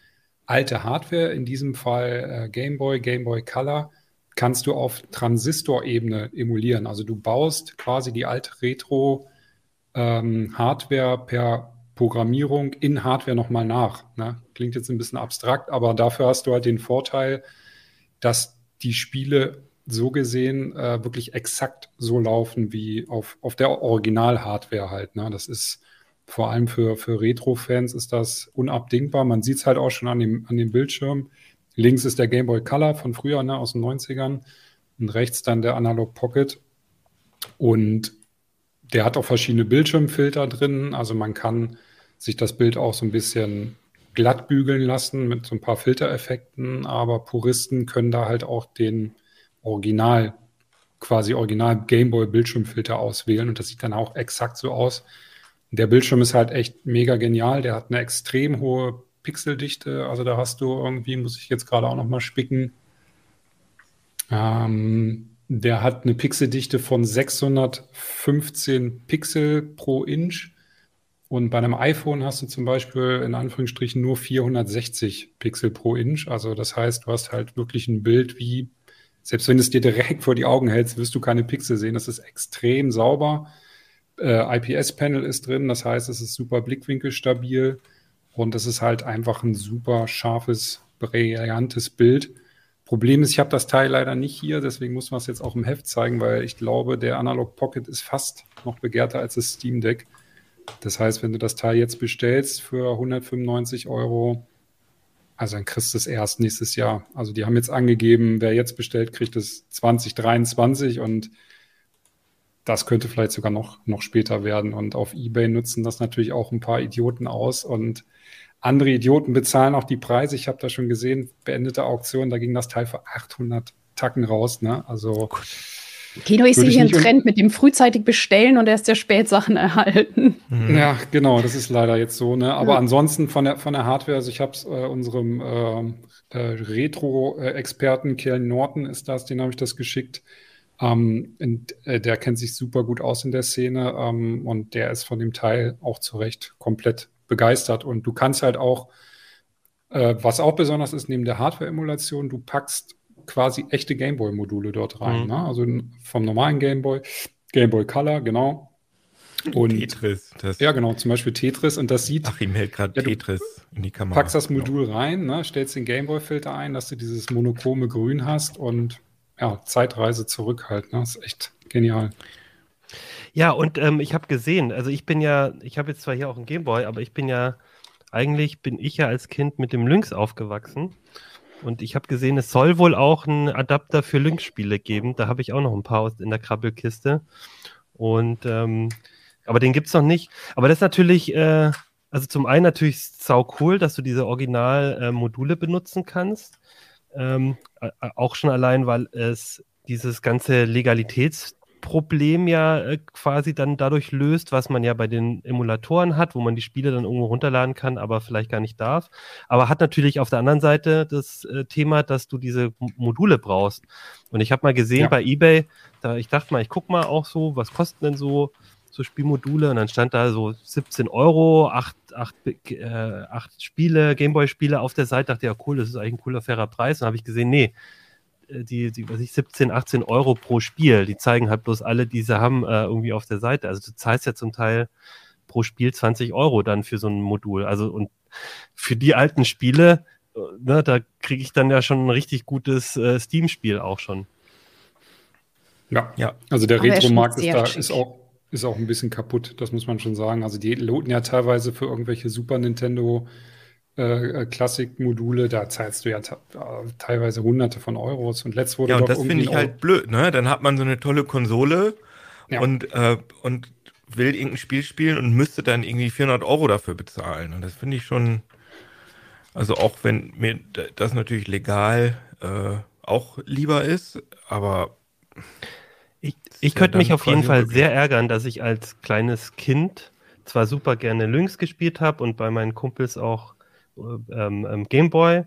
alte Hardware, in diesem Fall äh, Game Boy, Game Boy Color, kannst du auf Transistorebene emulieren. Also du baust quasi die alte Retro-Hardware ähm, per Programmierung in Hardware nochmal nach. Ne? Klingt jetzt ein bisschen abstrakt, aber dafür hast du halt den Vorteil, dass die Spiele so gesehen äh, wirklich exakt so laufen wie auf, auf der Original-Hardware halt. Ne? Das ist vor allem für, für Retro-Fans ist das unabdingbar. Man sieht es halt auch schon an dem, an dem Bildschirm. Links ist der Game Boy Color von früher, ne, aus den 90ern. Und rechts dann der Analog Pocket. Und der hat auch verschiedene Bildschirmfilter drin. Also man kann sich das Bild auch so ein bisschen glatt bügeln lassen mit so ein paar Filtereffekten, aber Puristen können da halt auch den Original, quasi Original Gameboy Bildschirmfilter auswählen und das sieht dann auch exakt so aus. Der Bildschirm ist halt echt mega genial. Der hat eine extrem hohe Pixeldichte. Also da hast du irgendwie, muss ich jetzt gerade auch noch mal spicken. Ähm, der hat eine Pixeldichte von 615 Pixel pro Inch. Und bei einem iPhone hast du zum Beispiel in Anführungsstrichen nur 460 Pixel pro Inch. Also das heißt, du hast halt wirklich ein Bild wie, selbst wenn du es dir direkt vor die Augen hältst, wirst du keine Pixel sehen. Das ist extrem sauber. Äh, IPS-Panel ist drin, das heißt, es ist super blickwinkelstabil und es ist halt einfach ein super scharfes, brillantes Bild. Problem ist, ich habe das Teil leider nicht hier, deswegen muss man es jetzt auch im Heft zeigen, weil ich glaube, der Analog Pocket ist fast noch begehrter als das Steam Deck. Das heißt, wenn du das Teil jetzt bestellst für 195 Euro, also dann kriegst du es erst nächstes Jahr. Also die haben jetzt angegeben, wer jetzt bestellt, kriegt es 2023 und das könnte vielleicht sogar noch, noch später werden. Und auf Ebay nutzen das natürlich auch ein paar Idioten aus und andere Idioten bezahlen auch die Preise. Ich habe da schon gesehen, beendete Auktion, da ging das Teil für 800 Tacken raus. Ne? Also.
Kino ist hier ein Trend mit dem frühzeitig bestellen und erst sehr spät Sachen erhalten.
Mhm. Ja, genau, das ist leider jetzt so. Ne? Aber ja. ansonsten von der, von der Hardware, also ich habe es äh, unserem äh, äh, Retro-Experten Kjell Norton ist das, den habe ich das geschickt. Ähm, und, äh, der kennt sich super gut aus in der Szene ähm, und der ist von dem Teil auch zu Recht komplett begeistert. Und du kannst halt auch, äh, was auch besonders ist, neben der Hardware-Emulation, du packst quasi echte Gameboy-Module dort rein. Mhm. Ne? Also vom normalen Gameboy, Gameboy Color, genau.
Und Tetris.
Das ja, genau, zum Beispiel Tetris. Und das sieht.
Ach, ihm hält gerade ja, Tetris in die Kamera.
Packst das Modul genau. rein, ne, stellst den Gameboy-Filter ein, dass du dieses monochrome Grün hast und ja, Zeitreise zurück halt. Ne? Das ist echt genial.
Ja, und ähm, ich habe gesehen, also ich bin ja, ich habe jetzt zwar hier auch einen Gameboy, aber ich bin ja, eigentlich bin ich ja als Kind mit dem Lynx aufgewachsen. Und ich habe gesehen, es soll wohl auch einen Adapter für Lynx-Spiele geben. Da habe ich auch noch ein paar in der Krabbelkiste. Und ähm, aber den gibt es noch nicht. Aber das ist natürlich, äh, also zum einen natürlich sau cool, dass du diese Original-Module äh, benutzen kannst. Ähm, auch schon allein, weil es dieses ganze Legalitäts- Problem ja äh, quasi dann dadurch löst, was man ja bei den Emulatoren hat, wo man die Spiele dann irgendwo runterladen kann, aber vielleicht gar nicht darf. Aber hat natürlich auf der anderen Seite das äh, Thema, dass du diese Module brauchst. Und ich habe mal gesehen ja. bei eBay, da ich dachte mal, ich gucke mal auch so, was kosten denn so so Spielmodule und dann stand da so 17 Euro, acht, acht, äh, acht Spiele, Gameboy-Spiele auf der Seite. Dachte ja, cool, das ist eigentlich ein cooler, fairer Preis. Und habe ich gesehen, nee, die, die was ich, 17, 18 Euro pro Spiel. Die zeigen halt bloß alle, die sie haben, äh, irgendwie auf der Seite. Also du zahlst ja zum Teil pro Spiel 20 Euro dann für so ein Modul. Also und für die alten Spiele, äh, ne, da kriege ich dann ja schon ein richtig gutes äh, Steam-Spiel auch schon.
Ja, ja. Also der Retro-Markt ist da ist auch, ist auch ein bisschen kaputt, das muss man schon sagen. Also die loten ja teilweise für irgendwelche Super Nintendo äh, Klassikmodule, da zahlst du ja teilweise hunderte von Euros und letzt wurde
Ja, und das finde ich halt blöd, ne? Dann hat man so eine tolle Konsole ja. und, äh, und will irgendein Spiel spielen und müsste dann irgendwie 400 Euro dafür bezahlen. Und das finde ich schon, also auch wenn mir das natürlich legal äh, auch lieber ist, aber
ich, ich könnte mich auf jeden Fall sehr ärgern, dass ich als kleines Kind zwar super gerne Lynx gespielt habe und bei meinen Kumpels auch ähm, ähm, Gameboy,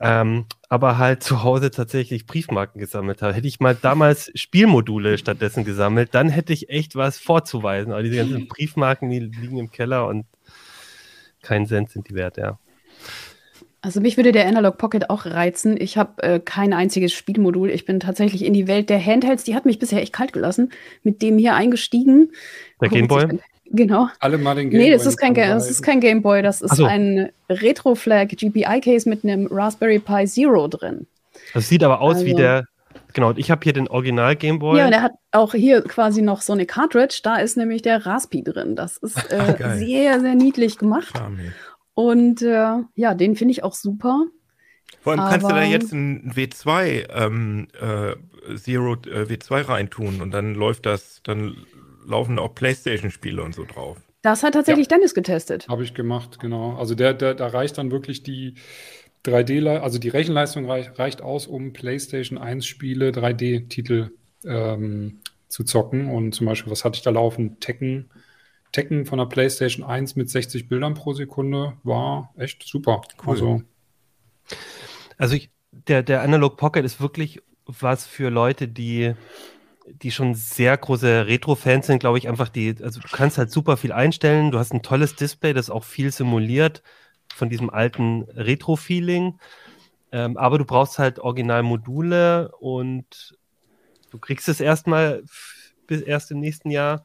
ähm, aber halt zu Hause tatsächlich Briefmarken gesammelt habe. Hätte ich mal damals Spielmodule stattdessen gesammelt, dann hätte ich echt was vorzuweisen. Aber diese ganzen Briefmarken, die liegen im Keller und keinen Cent sind die wert, ja.
Also mich würde der Analog Pocket auch reizen. Ich habe äh, kein einziges Spielmodul. Ich bin tatsächlich in die Welt der Handhelds, die hat mich bisher echt kalt gelassen, mit dem hier eingestiegen.
Der Gameboy?
Genau.
Alle mal den
Gameboy. Nee, das ist kein, das ist kein Gameboy, das ist so. ein Retro-Flag GPI-Case mit einem Raspberry Pi Zero drin.
Das sieht aber aus also. wie der. Genau, ich habe hier den Original Gameboy.
Ja, und er hat auch hier quasi noch so eine Cartridge. Da ist nämlich der Raspi drin. Das ist äh, sehr, sehr niedlich gemacht. Charmig. Und äh, ja, den finde ich auch super.
Vor allem kannst du da jetzt ein W2 ähm, äh, Zero äh, W2 reintun und dann läuft das, dann laufen auch PlayStation-Spiele und so drauf.
Das hat tatsächlich ja. Dennis getestet.
Habe ich gemacht, genau. Also der, der, da reicht dann wirklich die 3D, also die Rechenleistung reicht, reicht aus, um PlayStation 1 Spiele, 3D-Titel ähm, zu zocken. Und zum Beispiel, was hatte ich da laufen? Tekken. Tekken von der PlayStation 1 mit 60 Bildern pro Sekunde war echt super.
Cool. Also, also ich, der, der Analog Pocket ist wirklich was für Leute, die die schon sehr große Retro-Fans sind, glaube ich, einfach die, also du kannst halt super viel einstellen, du hast ein tolles Display, das auch viel simuliert von diesem alten Retro-Feeling, ähm, aber du brauchst halt Originalmodule und du kriegst es erstmal bis erst im nächsten Jahr.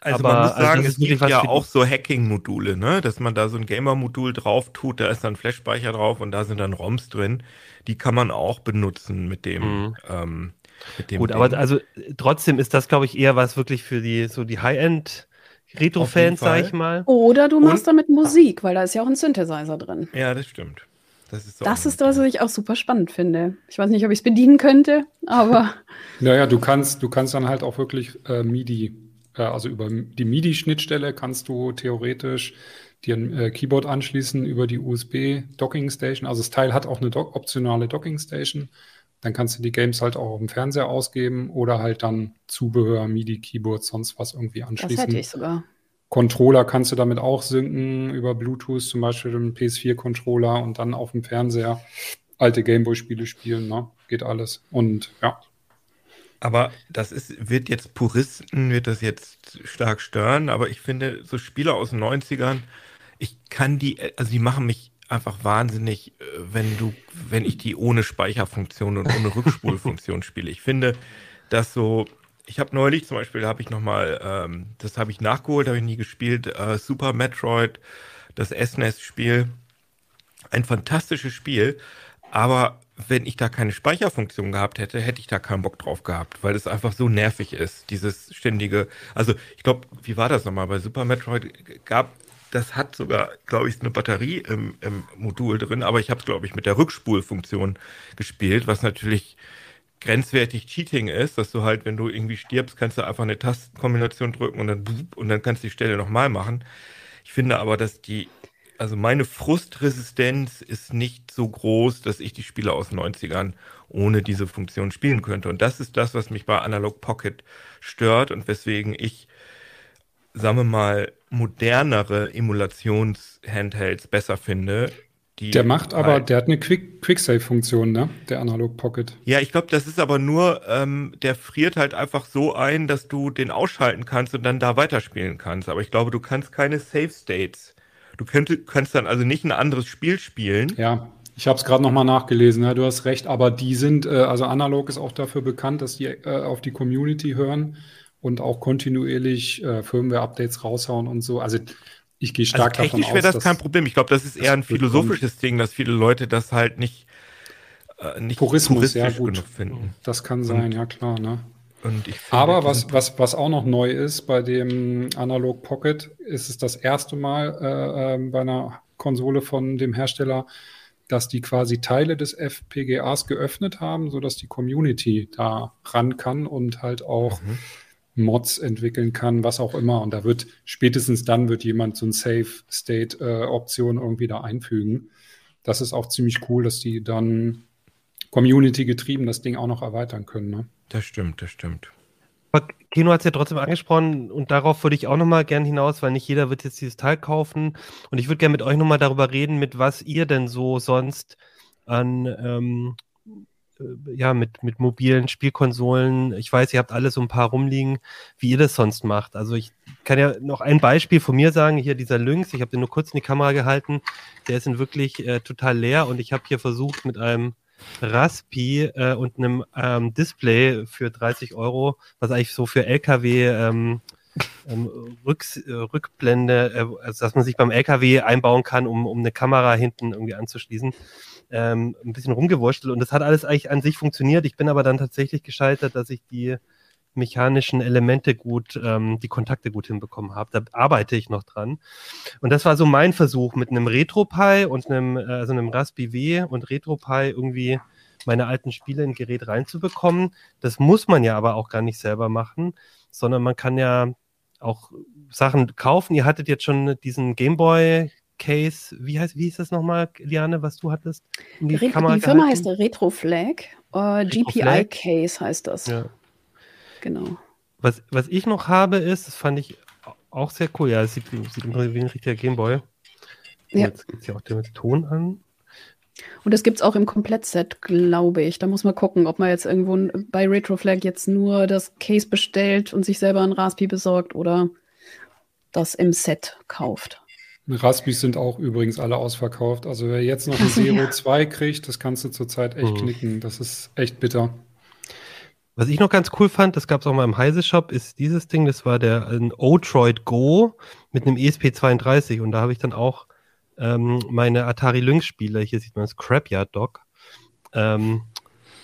Also aber, man muss also sagen, also es gibt ja auch so Hacking-Module, ne? dass man da so ein Gamer-Modul drauf tut, da ist dann Flash-Speicher drauf und da sind dann ROMs drin. Die kann man auch benutzen mit dem, mhm. ähm,
Gut, Ding. aber also trotzdem ist das, glaube ich, eher was wirklich für die so die High-End Retro-Fans, sag ich mal.
Oder du machst Und, damit Musik, weil da ist ja auch ein Synthesizer drin.
Ja, das stimmt.
Das ist, das ist was, was ich auch super spannend finde. Ich weiß nicht, ob ich es bedienen könnte, aber.
naja, du kannst, du kannst dann halt auch wirklich äh, MIDI, äh, also über die MIDI-Schnittstelle kannst du theoretisch dir ein äh, Keyboard anschließen über die USB-Docking-Station. Also das Teil hat auch eine Do optionale Docking-Station. Dann kannst du die Games halt auch auf dem Fernseher ausgeben oder halt dann Zubehör, MIDI, Keyboard, sonst was irgendwie anschließen. Das
hätte ich sogar.
Controller kannst du damit auch synken über Bluetooth, zum Beispiel den PS4-Controller und dann auf dem Fernseher alte Gameboy-Spiele spielen. Ne? Geht alles. Und ja.
Aber das ist, wird jetzt Puristen, wird das jetzt stark stören, aber ich finde, so Spiele aus den 90ern, ich kann die, also die machen mich einfach wahnsinnig, äh, wenn du, wenn ich die ohne Speicherfunktion und ohne Rückspulfunktion spiele. Ich finde, dass so, ich habe neulich zum Beispiel, habe ich nochmal, ähm, das habe ich nachgeholt, habe ich nie gespielt, äh, Super Metroid, das SNES-Spiel. Ein fantastisches Spiel, aber wenn ich da keine Speicherfunktion gehabt hätte, hätte ich da keinen Bock drauf gehabt, weil es einfach so nervig ist, dieses ständige. Also, ich glaube, wie war das nochmal? Bei Super Metroid gab das hat sogar, glaube ich, eine Batterie im, im Modul drin, aber ich habe es, glaube ich, mit der Rückspulfunktion gespielt, was natürlich grenzwertig Cheating ist, dass du halt, wenn du irgendwie stirbst, kannst du einfach eine Tastenkombination drücken und dann und dann kannst du die Stelle nochmal machen. Ich finde aber, dass die, also meine Frustresistenz ist nicht so groß, dass ich die Spiele aus den 90ern ohne diese Funktion spielen könnte. Und das ist das, was mich bei Analog Pocket stört und weswegen ich sagen wir mal, modernere Emulations-Handhelds besser finde.
der macht aber, halt, der hat eine Quick, Quicksave-Funktion, ne? Der Analog Pocket.
Ja, ich glaube, das ist aber nur, ähm, der friert halt einfach so ein, dass du den ausschalten kannst und dann da weiterspielen kannst. Aber ich glaube, du kannst keine Save States. Du könnt, kannst dann also nicht ein anderes Spiel spielen.
Ja, ich habe es gerade nochmal nachgelesen, ja, du hast recht, aber die sind, äh, also Analog ist auch dafür bekannt, dass die äh, auf die Community hören und auch kontinuierlich äh, Firmware-Updates raushauen und so. Also ich gehe stark also
technisch davon aus. wäre das kein Problem. Ich glaube, das ist eher ein philosophisches. Ding, dass viele Leute das halt nicht,
äh, nicht Purismus, ja, gut. finden. Das kann sein, und, ja klar. Ne? Aber was, was, was auch noch neu ist bei dem Analog Pocket, ist es das erste Mal äh, äh, bei einer Konsole von dem Hersteller, dass die quasi Teile des FPGAs geöffnet haben, sodass die Community da ran kann und halt auch mhm Mods entwickeln kann, was auch immer. Und da wird spätestens dann wird jemand so ein Safe-State-Option äh, irgendwie da einfügen. Das ist auch ziemlich cool, dass die dann Community getrieben das Ding auch noch erweitern können. Ne?
Das stimmt, das stimmt.
Aber Kino hat es ja trotzdem angesprochen und darauf würde ich auch nochmal gern hinaus, weil nicht jeder wird jetzt dieses Teil kaufen. Und ich würde gerne mit euch nochmal darüber reden, mit was ihr denn so sonst an ähm, äh, ja, mit, mit mobilen Spielkonsolen. Ich weiß, ihr habt alle so ein paar rumliegen, wie ihr das sonst macht. Also ich kann ja noch ein Beispiel von mir sagen. Hier dieser Lynx, ich habe den nur kurz in die Kamera gehalten. Der ist in wirklich äh, total leer und ich habe hier versucht mit einem Raspi äh, und einem ähm, Display für 30 Euro, was eigentlich so für LKW ähm, ähm, Rücks, äh, Rückblende, äh, also dass man sich beim LKW einbauen kann, um, um eine Kamera hinten irgendwie anzuschließen ähm, ein bisschen rumgewurschtelt und das hat alles eigentlich an sich funktioniert. Ich bin aber dann tatsächlich gescheitert, dass ich die mechanischen Elemente gut, ähm, die Kontakte gut hinbekommen habe. Da arbeite ich noch dran. Und das war so mein Versuch mit einem RetroPie und einem, äh, also einem Raspberry und RetroPie irgendwie meine alten Spiele in Gerät reinzubekommen. Das muss man ja aber auch gar nicht selber machen, sondern man kann ja auch Sachen kaufen. Ihr hattet jetzt schon diesen Gameboy Case, wie heißt, wie hieß das nochmal, Liane, was du hattest?
Die, die Firma gehalten? heißt Retroflag. Uh, GPI Case heißt das. Ja. Genau.
Was, was ich noch habe, ist, das fand ich auch sehr cool. Ja, es sieht, sieht wie ein richtiger Gameboy. Ja. Jetzt geht es ja auch mit Ton an.
Und das gibt es auch im Komplettset, glaube ich. Da muss man gucken, ob man jetzt irgendwo bei Retroflag jetzt nur das Case bestellt und sich selber ein Raspi besorgt oder das im Set kauft.
Raspis sind auch übrigens alle ausverkauft. Also wer jetzt noch ein Zero ja. 2 kriegt, das kannst du zurzeit echt mhm. knicken. Das ist echt bitter.
Was ich noch ganz cool fand, das gab es auch mal im Heise-Shop, ist dieses Ding, das war der ein O-Droid Go mit einem ESP32 und da habe ich dann auch ähm, meine Atari Lynx-Spiele, hier sieht man das Scrapyard Dog, ähm,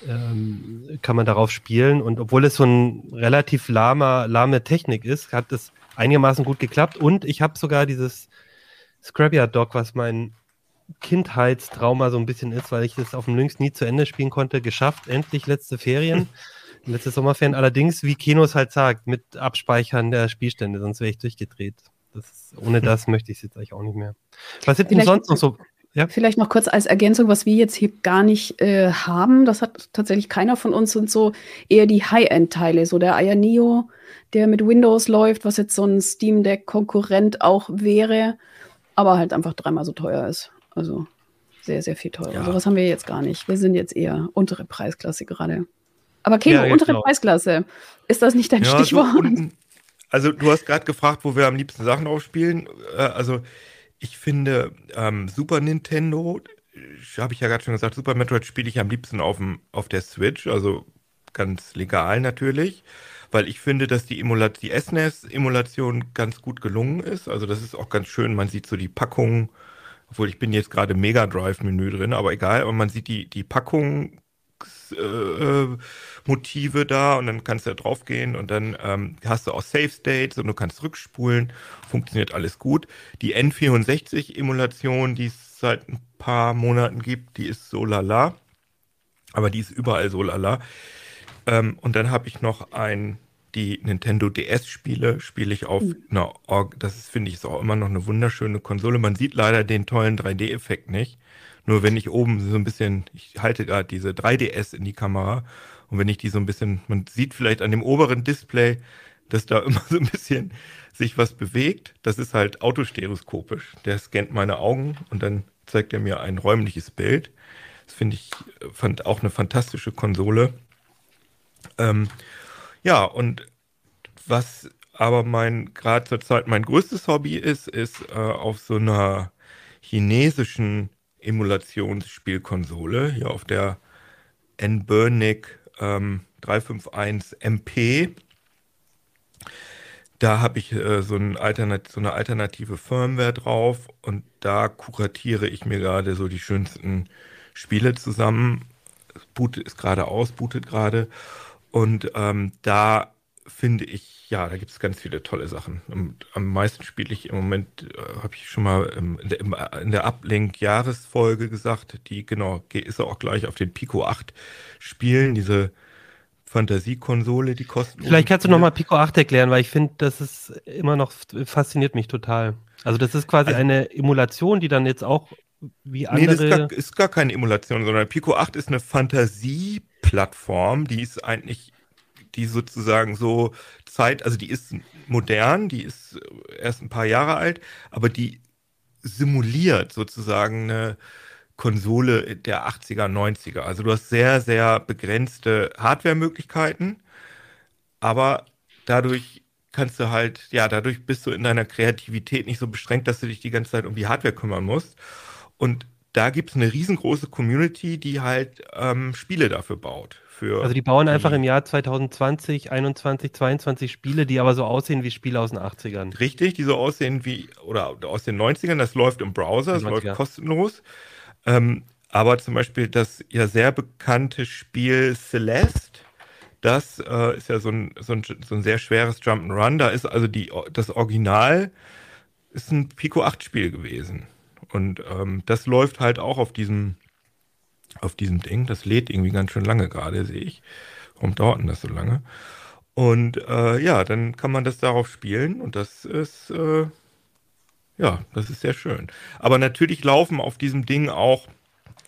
ähm, kann man darauf spielen und obwohl es so ein relativ lahmer, lahme Technik ist, hat es einigermaßen gut geklappt und ich habe sogar dieses Scrapyard Dog, was mein Kindheitstrauma so ein bisschen ist, weil ich das auf dem Lynx nie zu Ende spielen konnte, geschafft, endlich letzte Ferien. letzte Sommerferien allerdings, wie Kinos halt sagt, mit Abspeichern der Spielstände, sonst wäre ich durchgedreht. Das, ohne das möchte ich es jetzt eigentlich auch nicht mehr.
Was sind denn sonst noch so? Ja? Vielleicht noch kurz als Ergänzung, was wir jetzt hier gar nicht äh, haben, das hat tatsächlich keiner von uns, sind so eher die High-End-Teile, so der Aya Neo, der mit Windows läuft, was jetzt so ein Steam Deck-Konkurrent auch wäre aber halt einfach dreimal so teuer ist. Also sehr, sehr viel teurer. Ja. Sowas haben wir jetzt gar nicht. Wir sind jetzt eher untere Preisklasse gerade. Aber Keno, ja, untere genau. Preisklasse, ist das nicht dein ja, Stichwort? So
also du hast gerade gefragt, wo wir am liebsten Sachen aufspielen. Äh, also ich finde ähm, Super Nintendo, habe ich ja gerade schon gesagt, Super Metroid spiele ich am liebsten auf, dem, auf der Switch, also ganz legal natürlich weil ich finde, dass die, Emulat die SNES-Emulation ganz gut gelungen ist. Also das ist auch ganz schön. Man sieht so die Packung, obwohl ich bin jetzt gerade Mega Drive-Menü drin, aber egal, aber man sieht die, die Packung. Äh, Motive da und dann kannst du da drauf gehen und dann ähm, hast du auch Save States und du kannst rückspulen. Funktioniert alles gut. Die N64-Emulation, die es seit ein paar Monaten gibt, die ist so lala. Aber die ist überall so lala. Ähm, und dann habe ich noch ein, die Nintendo DS-Spiele, spiele ich auf mhm. einer, Org das finde ich, ist auch immer noch eine wunderschöne Konsole. Man sieht leider den tollen 3D-Effekt nicht. Nur wenn ich oben so ein bisschen, ich halte gerade diese 3DS in die Kamera und wenn ich die so ein bisschen, man sieht vielleicht an dem oberen Display, dass da immer so ein bisschen sich was bewegt. Das ist halt autostereoskopisch. Der scannt meine Augen und dann zeigt er mir ein räumliches Bild. Das finde ich, fand auch eine fantastische Konsole. Ähm, ja, und was aber mein gerade zur Zeit mein größtes Hobby ist, ist äh, auf so einer chinesischen Emulationsspielkonsole, hier auf der Nburnic ähm, 351 MP. Da habe ich äh, so, Alternat so eine alternative Firmware drauf und da kuratiere ich mir gerade so die schönsten Spiele zusammen. Boot ist gerade aus, bootet gerade. Und ähm, da finde ich, ja, da gibt es ganz viele tolle Sachen. Am, am meisten spiele ich im Moment, äh, habe ich schon mal ähm, in der, Uplink-Jahresfolge gesagt, die genau, ist auch gleich auf den Pico 8 spielen, diese Fantasiekonsole, die kosten.
Vielleicht kannst du nochmal Pico 8 erklären, weil ich finde, das ist immer noch, fasziniert mich total. Also das ist quasi also, eine Emulation, die dann jetzt auch wie andere... Nee, das
ist gar, ist gar keine Emulation, sondern Pico 8 ist eine Fantasie- Plattform, die ist eigentlich, die sozusagen so Zeit, also die ist modern, die ist erst ein paar Jahre alt, aber die simuliert sozusagen eine Konsole der 80er, 90er. Also du hast sehr, sehr begrenzte Hardware-Möglichkeiten, aber dadurch kannst du halt, ja, dadurch bist du in deiner Kreativität nicht so beschränkt, dass du dich die ganze Zeit um die Hardware kümmern musst. Und da gibt es eine riesengroße Community, die halt ähm, Spiele dafür baut. Für
also die bauen die, einfach im Jahr 2020, 21, 22 Spiele, die aber so aussehen wie Spiele aus den 80ern.
Richtig, die so aussehen wie, oder aus den 90ern, das läuft im Browser, das läuft kostenlos. Ähm, aber zum Beispiel das ja sehr bekannte Spiel Celeste, das äh, ist ja so ein, so, ein, so ein sehr schweres Jump'n'Run. Da ist also die, das Original ist ein Pico 8 Spiel gewesen. Und ähm, das läuft halt auch auf diesem, auf diesem Ding. Das lädt irgendwie ganz schön lange gerade, sehe ich. Warum dauert denn das so lange? Und äh, ja, dann kann man das darauf spielen und das ist, äh, ja, das ist sehr schön. Aber natürlich laufen auf diesem Ding auch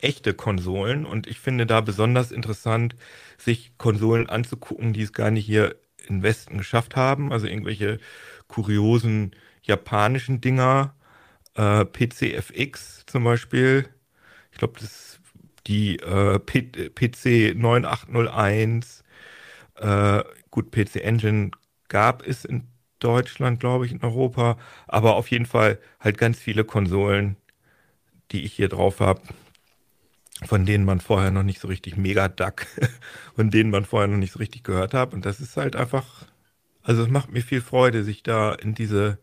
echte Konsolen und ich finde da besonders interessant, sich Konsolen anzugucken, die es gar nicht hier im Westen geschafft haben. Also irgendwelche kuriosen japanischen Dinger, äh, PCFX zum Beispiel. Ich glaube, das ist die äh, PC 9801. Äh, gut, PC Engine gab es in Deutschland, glaube ich, in Europa, aber auf jeden Fall halt ganz viele Konsolen, die ich hier drauf habe, von denen man vorher noch nicht so richtig Mega Duck, von denen man vorher noch nicht so richtig gehört hat. Und das ist halt einfach, also es macht mir viel Freude, sich da in diese,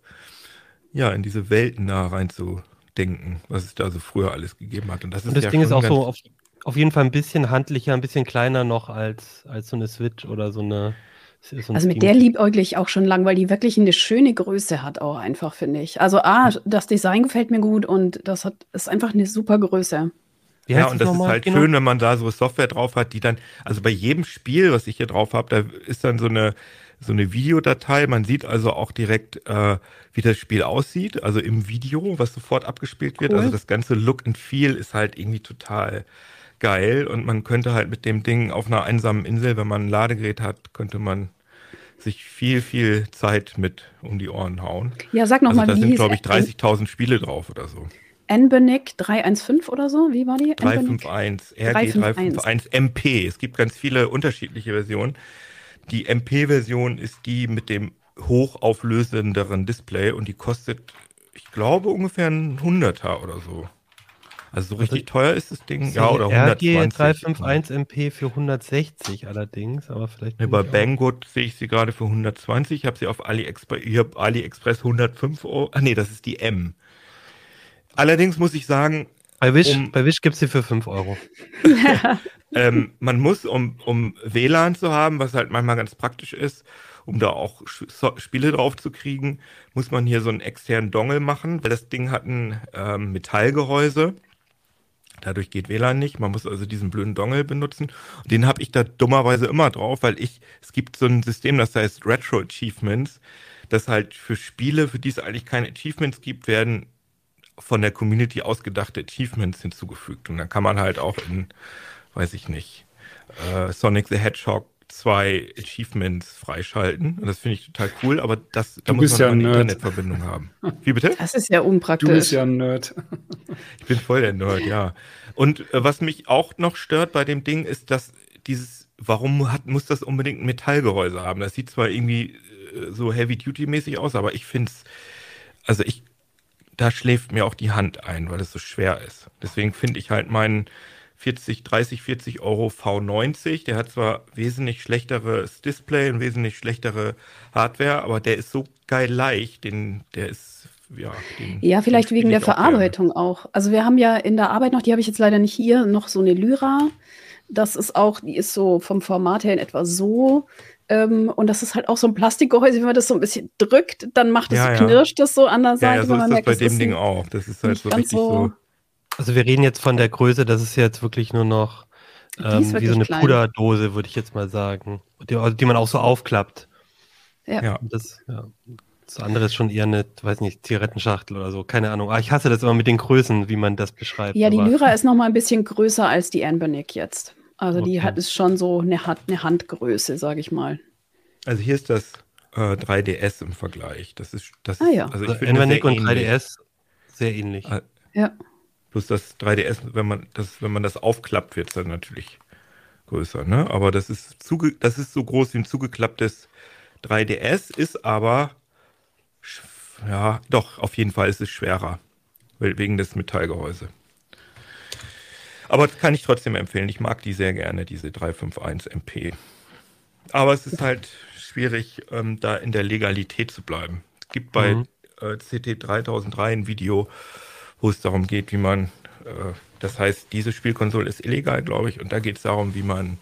ja, in diese Welten da reinzudenken, was es da so früher alles gegeben hat.
Und das, ist und das ja Ding ist auch so auf, auf, jeden Fall ein bisschen handlicher, ein bisschen kleiner noch als, als so eine Switch oder so eine.
So ein also mit der liebäugle ich auch schon lang, weil die wirklich eine schöne Größe hat, auch einfach, finde ich. Also A, das Design gefällt mir gut und das hat, ist einfach eine super Größe.
ja, und das ist halt genau? schön, wenn man da so Software drauf hat, die dann, also bei jedem Spiel, was ich hier drauf habe, da ist dann so eine, so eine Videodatei. Man sieht also auch direkt, äh, wie das Spiel aussieht, also im Video, was sofort abgespielt wird. Also cool. Also das ganze Look and Feel ist halt irgendwie total geil und man könnte halt mit dem Ding auf einer einsamen Insel, wenn man ein Ladegerät hat, könnte man sich viel, viel Zeit mit um die Ohren hauen.
Ja, sag nochmal,
also, Da sind, glaube ich, 30.000 Spiele drauf oder so.
Nbenic 315 oder so, wie war die?
351, RG 351 MP. Es gibt ganz viele unterschiedliche Versionen. Die MP-Version ist die mit dem hochauflösenderen Display und die kostet, ich glaube, ungefähr ein Hunderter oder so. Also so richtig also, teuer ist das Ding.
Ja, oder 120. RG 351 MP für 160 allerdings, aber vielleicht.
Nee, bei Banggood sehe ich sie gerade für 120. Ich habe sie auf AliExpress, ich habe AliExpress 105 Euro. Ach nee, das ist die M. Allerdings muss ich sagen.
Bei Wish, um, Wish gibt es sie für 5 Euro.
ähm, man muss, um, um WLAN zu haben, was halt manchmal ganz praktisch ist, um da auch Spiele drauf zu kriegen, muss man hier so einen externen Dongle machen, weil das Ding hat ein ähm, Metallgehäuse. Dadurch geht WLAN nicht. Man muss also diesen blöden Dongle benutzen. Und den habe ich da dummerweise immer drauf, weil ich, es gibt so ein System, das heißt Retro Achievements, das halt für Spiele, für die es eigentlich keine Achievements gibt, werden von der Community ausgedachte Achievements hinzugefügt. Und dann kann man halt auch in weiß ich nicht, äh, Sonic the Hedgehog zwei Achievements freischalten. Und das finde ich total cool, aber das,
da muss man ja
eine. Internetverbindung haben.
Wie bitte? Das ist ja unpraktisch.
Du bist ja ein Nerd.
ich bin voll der Nerd, ja. Und äh, was mich auch noch stört bei dem Ding, ist, dass dieses, warum hat, muss das unbedingt ein Metallgehäuse haben? Das sieht zwar irgendwie äh, so Heavy-Duty-mäßig aus, aber ich finde es, also ich, da schläft mir auch die Hand ein, weil es so schwer ist. Deswegen finde ich halt meinen 40, 30, 40 Euro V90. Der hat zwar wesentlich schlechteres Display und wesentlich schlechtere Hardware, aber der ist so geil leicht, den, der ist ja,
ja, vielleicht wegen der Verarbeitung gerne. auch. Also wir haben ja in der Arbeit noch, die habe ich jetzt leider nicht hier, noch so eine Lyra. Das ist auch, die ist so vom Format her in etwa so. Ähm, und das ist halt auch so ein Plastikgehäuse, wenn man das so ein bisschen drückt, dann macht es
ja,
so, knirscht das so an der Seite.
Ja, ja so ist das merkt, bei dem Ding auch. Das ist halt so richtig so, so
also wir reden jetzt von der Größe, das ist jetzt wirklich nur noch ähm, wie so eine klein. Puderdose, würde ich jetzt mal sagen, die, also die, man auch so aufklappt. Ja. ja. Das, ja. Das andere ist schon eher eine, weiß nicht, Zigarettenschachtel oder so, keine Ahnung. Ah, ich hasse das immer mit den Größen, wie man das beschreibt.
Ja, die Lyra ist noch mal ein bisschen größer als die Anbernic jetzt. Also okay. die hat ist schon so eine, eine Handgröße, sage ich mal.
Also hier ist das äh, 3DS im Vergleich. Das ist das.
Ah ja.
Also ich also Anbernic und 3DS sehr ähnlich.
Äh, ja.
Plus das 3DS, wenn man das, wenn man das aufklappt, wird es dann natürlich größer, ne? Aber das ist, zuge das ist so groß wie ein zugeklapptes 3DS, ist aber ja, doch, auf jeden Fall ist es schwerer. Wegen des Metallgehäuse. Aber das kann ich trotzdem empfehlen. Ich mag die sehr gerne, diese 351 MP. Aber es ist halt schwierig, ähm, da in der Legalität zu bleiben. Es gibt bei mhm. äh, CT 3003 ein Video, wo es darum geht, wie man, äh, das heißt, diese Spielkonsole ist illegal, glaube ich, und da geht es darum, wie man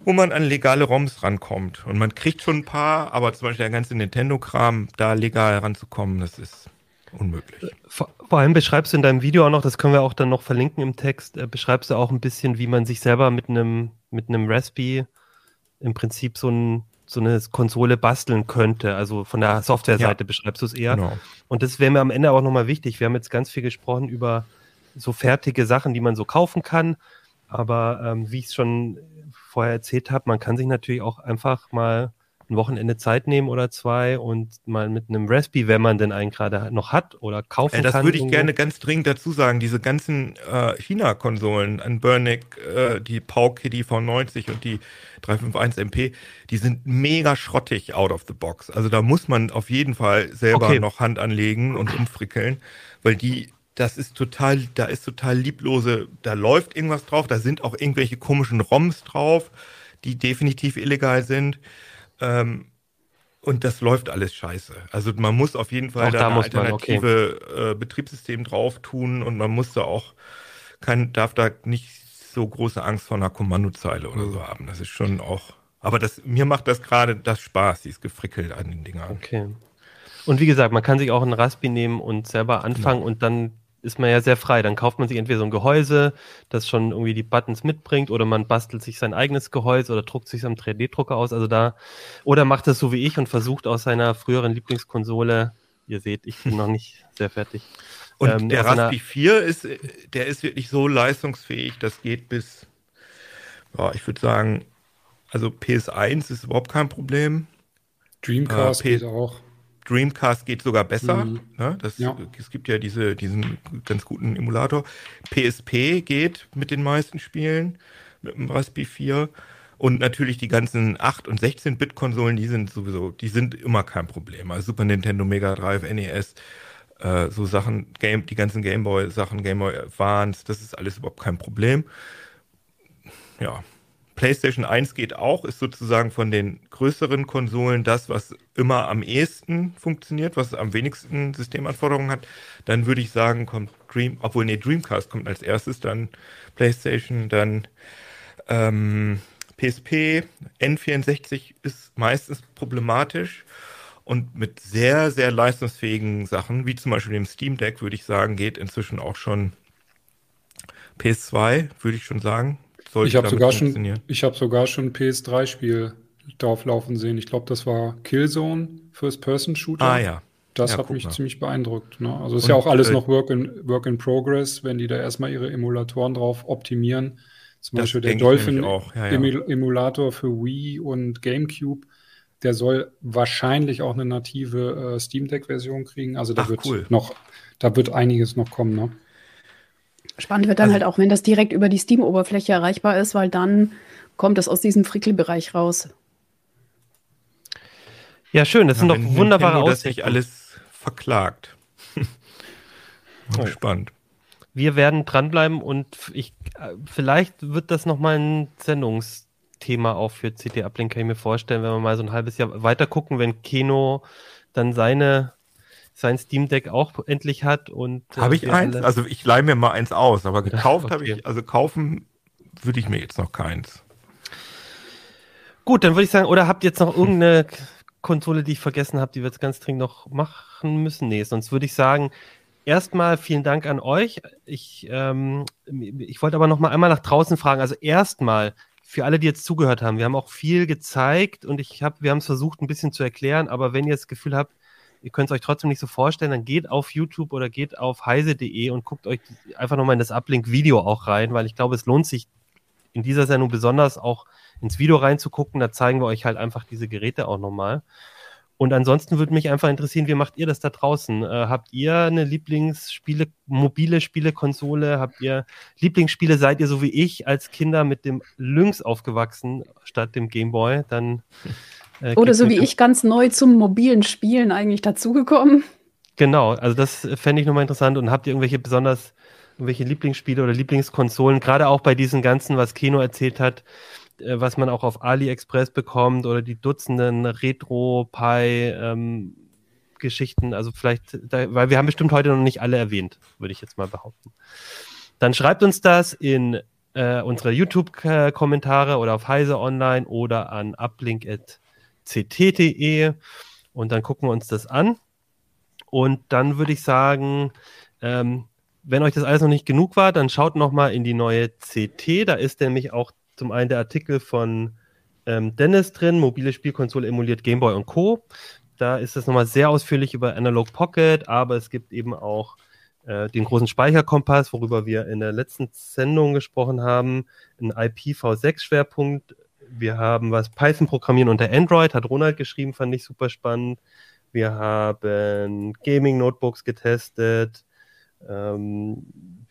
wo man an legale ROMs rankommt. Und man kriegt schon ein paar, aber zum Beispiel der ganze Nintendo-Kram, da legal ranzukommen, das ist unmöglich.
Vor, vor, allem beschreibst du in deinem Video auch noch, das können wir auch dann noch verlinken im Text, äh, beschreibst du auch ein bisschen, wie man sich selber mit einem mit einem Raspi im Prinzip so, ein, so eine Konsole basteln könnte. Also von der Softwareseite ja. beschreibst du es eher. Genau. Und das wäre mir am Ende auch nochmal wichtig. Wir haben jetzt ganz viel gesprochen über so fertige Sachen, die man so kaufen kann. Aber ähm, wie ich es schon vorher erzählt habe, man kann sich natürlich auch einfach mal ein Wochenende Zeit nehmen oder zwei und mal mit einem Raspi, wenn man denn einen gerade noch hat oder kaufen
äh, das
kann.
Das würde ich irgendwo. gerne ganz dringend dazu sagen. Diese ganzen äh, China-Konsolen, ein Burnick, äh, die PAUK die V90 und die 351 MP, die sind mega schrottig out of the box. Also da muss man auf jeden Fall selber okay. noch Hand anlegen und umfrickeln, weil die das ist total, da ist total lieblose, da läuft irgendwas drauf, da sind auch irgendwelche komischen ROMs drauf, die definitiv illegal sind. Ähm, und das läuft alles scheiße. Also man muss auf jeden Fall auch da, da ein alternative man, okay. äh, Betriebssystem drauf tun und man muss da auch kein, darf da nicht so große Angst vor einer Kommandozeile oder so haben. Das ist schon auch. Aber das, mir macht das gerade das Spaß, dieses Gefrickel an den Dingern.
Okay. Und wie gesagt, man kann sich auch einen Raspi nehmen und selber anfangen ja. und dann ist man ja sehr frei. Dann kauft man sich entweder so ein Gehäuse, das schon irgendwie die Buttons mitbringt, oder man bastelt sich sein eigenes Gehäuse oder druckt sich am 3D-Drucker aus. Also da, oder macht das so wie ich und versucht aus seiner früheren Lieblingskonsole, ihr seht, ich bin noch nicht sehr fertig.
Und ähm, der Raspi 4 ist, der ist wirklich so leistungsfähig, das geht bis, ja, ich würde sagen, also PS1 ist überhaupt kein Problem.
Dreamcast äh, geht auch.
Dreamcast geht sogar besser. Mhm. Ne? Das, ja. Es gibt ja diese, diesen ganz guten Emulator. PSP geht mit den meisten Spielen, mit dem Raspi 4. Und natürlich die ganzen 8- und 16-Bit-Konsolen, die sind sowieso, die sind immer kein Problem. Also Super Nintendo, Mega Drive, NES, äh, so Sachen, Game, die ganzen Gameboy-Sachen, Gameboy Advance, das ist alles überhaupt kein Problem. Ja, PlayStation 1 geht auch, ist sozusagen von den größeren Konsolen das, was immer am ehesten funktioniert, was am wenigsten Systemanforderungen hat. Dann würde ich sagen, kommt Dream, obwohl nee, Dreamcast kommt als erstes, dann PlayStation, dann ähm, PSP, N64 ist meistens problematisch. Und mit sehr, sehr leistungsfähigen Sachen, wie zum Beispiel dem Steam Deck, würde ich sagen, geht inzwischen auch schon PS2, würde ich schon sagen
sollte ich habe sogar schon, ich habe sogar schon ein PS3-Spiel drauf laufen sehen. Ich glaube, das war Killzone First-Person-Shooter.
Ah ja.
Das
ja,
hat mich mal. ziemlich beeindruckt. Ne? Also ist Und, ja auch alles äh, noch Work in, Work in Progress, wenn die da erstmal ihre Emulatoren drauf optimieren. Zum Beispiel der Dolphin ja, ja. Emulator für Wii und GameCube. Der soll wahrscheinlich auch eine native äh, Steam Deck-Version kriegen. Also da Ach, wird cool. noch, da wird einiges noch kommen. Ne?
Spannend wird dann also, halt auch, wenn das direkt über die Steam-Oberfläche erreichbar ist, weil dann kommt es aus diesem Frickelbereich raus.
Ja, schön, das ja, sind doch wunderbare Aussichten. Das
sich alles verklagt. oh. Spannend.
Wir werden dranbleiben und ich, vielleicht wird das nochmal ein Sendungsthema auch für CT Uplink, kann ich mir vorstellen, wenn wir mal so ein halbes Jahr weiter gucken, wenn Keno dann seine sein Steam Deck auch endlich hat. und
äh, Habe ich eins? Also ich leihe mir mal eins aus, aber gekauft okay. habe ich, also kaufen würde ich mir jetzt noch keins.
Gut, dann würde ich sagen, oder habt ihr jetzt noch irgendeine Konsole, die ich vergessen habe, die wir jetzt ganz dringend noch machen müssen? Nee, sonst würde ich sagen, erstmal vielen Dank an euch. Ich, ähm, ich wollte aber noch mal einmal nach draußen fragen. Also erstmal für alle, die jetzt zugehört haben, wir haben auch viel gezeigt und ich habe, wir haben es versucht, ein bisschen zu erklären, aber wenn ihr das Gefühl habt, ihr könnt es euch trotzdem nicht so vorstellen, dann geht auf YouTube oder geht auf heise.de und guckt euch einfach nochmal in das Uplink-Video auch rein, weil ich glaube, es lohnt sich in dieser Sendung besonders auch ins Video reinzugucken. Da zeigen wir euch halt einfach diese Geräte auch nochmal. Und ansonsten würde mich einfach interessieren, wie macht ihr das da draußen? Äh, habt ihr eine Lieblingsspiele, mobile Spielekonsole? Habt ihr Lieblingsspiele? Seid ihr so wie ich als Kinder mit dem Lynx aufgewachsen statt dem Gameboy? Dann
äh, Oder so wie ich ganz neu zum mobilen Spielen eigentlich dazugekommen.
Genau, also das fände ich nochmal interessant. Und habt ihr irgendwelche besonders, irgendwelche Lieblingsspiele oder Lieblingskonsolen, gerade auch bei diesen ganzen, was Keno erzählt hat, äh, was man auch auf AliExpress bekommt oder die Dutzenden Retro-Pi ähm, Geschichten, also vielleicht, da, weil wir haben bestimmt heute noch nicht alle erwähnt, würde ich jetzt mal behaupten. Dann schreibt uns das in äh, unsere YouTube-Kommentare oder auf Heise Online oder an uplink.ct.de und dann gucken wir uns das an. Und dann würde ich sagen, ähm, wenn euch das alles noch nicht genug war, dann schaut noch mal in die neue CT. Da ist nämlich auch zum einen der Artikel von ähm, Dennis drin, mobile Spielkonsole emuliert Gameboy und Co. Da ist es nochmal sehr ausführlich über Analog Pocket, aber es gibt eben auch äh, den großen Speicherkompass, worüber wir in der letzten Sendung gesprochen haben, ein IPv6-Schwerpunkt. Wir haben was Python programmieren unter Android, hat Ronald geschrieben, fand ich super spannend. Wir haben Gaming-Notebooks getestet. Ähm,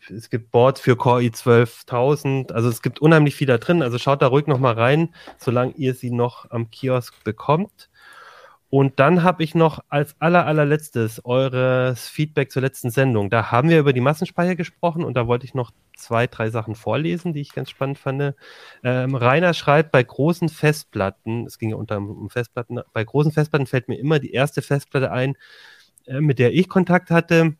es gibt Boards für Core i12000. Also es gibt unheimlich viel da drin. Also schaut da ruhig nochmal rein, solange ihr sie noch am Kiosk bekommt. Und dann habe ich noch als aller, allerletztes eures Feedback zur letzten Sendung. Da haben wir über die Massenspeicher gesprochen und da wollte ich noch zwei, drei Sachen vorlesen, die ich ganz spannend fand. Ähm, Rainer schreibt, bei großen Festplatten, es ging ja unter um Festplatten, bei großen Festplatten fällt mir immer die erste Festplatte ein, äh, mit der ich Kontakt hatte.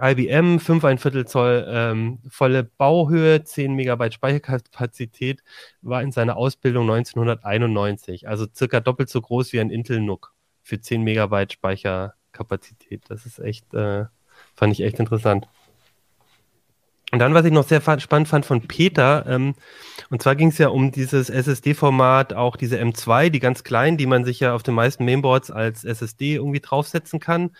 IBM, 5 ein Viertel Zoll, ähm, volle Bauhöhe, 10 Megabyte Speicherkapazität, war in seiner Ausbildung 1991, also circa doppelt so groß wie ein Intel NUC für 10 Megabyte Speicherkapazität. Das ist echt, äh, fand ich echt interessant. Und dann, was ich noch sehr spannend fand von Peter, ähm, und zwar ging es ja um dieses SSD-Format, auch diese M2, die ganz kleinen, die man sich ja auf den meisten Mainboards als SSD irgendwie draufsetzen kann,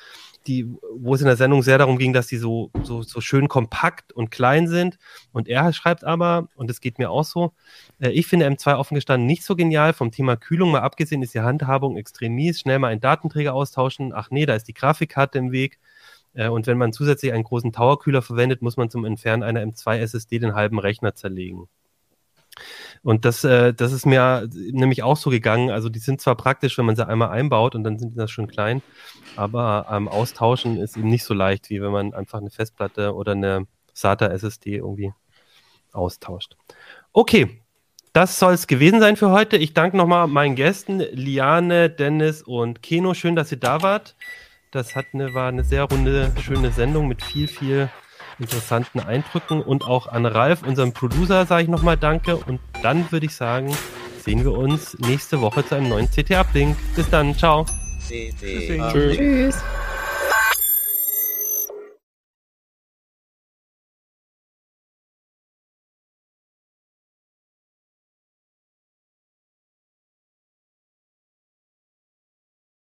die, wo es in der Sendung sehr darum ging, dass die so, so, so schön kompakt und klein sind. Und er schreibt aber, und es geht mir auch so, äh, ich finde M2 offen gestanden nicht so genial. Vom Thema Kühlung mal abgesehen ist die Handhabung extrem mies. Schnell mal einen Datenträger austauschen. Ach nee, da ist die Grafikkarte im Weg. Äh, und wenn man zusätzlich einen großen Towerkühler verwendet, muss man zum Entfernen einer M2 SSD den halben Rechner zerlegen. Und das, äh, das ist mir nämlich auch so gegangen. Also die sind zwar praktisch, wenn man sie einmal einbaut und dann sind die das schon klein, aber ähm, austauschen ist eben nicht so leicht, wie wenn man einfach eine Festplatte oder eine SATA SSD irgendwie austauscht. Okay, das soll es gewesen sein für heute. Ich danke nochmal meinen Gästen, Liane, Dennis und Keno. Schön, dass ihr da wart. Das hat eine, war eine sehr runde, schöne Sendung mit viel, viel interessanten Eindrücken und auch an Ralf, unserem Producer, sage ich nochmal Danke. Und dann würde ich sagen, sehen wir uns nächste Woche zu einem neuen CT-Uplink. Bis dann, ciao.
Tschüss. Tschüss.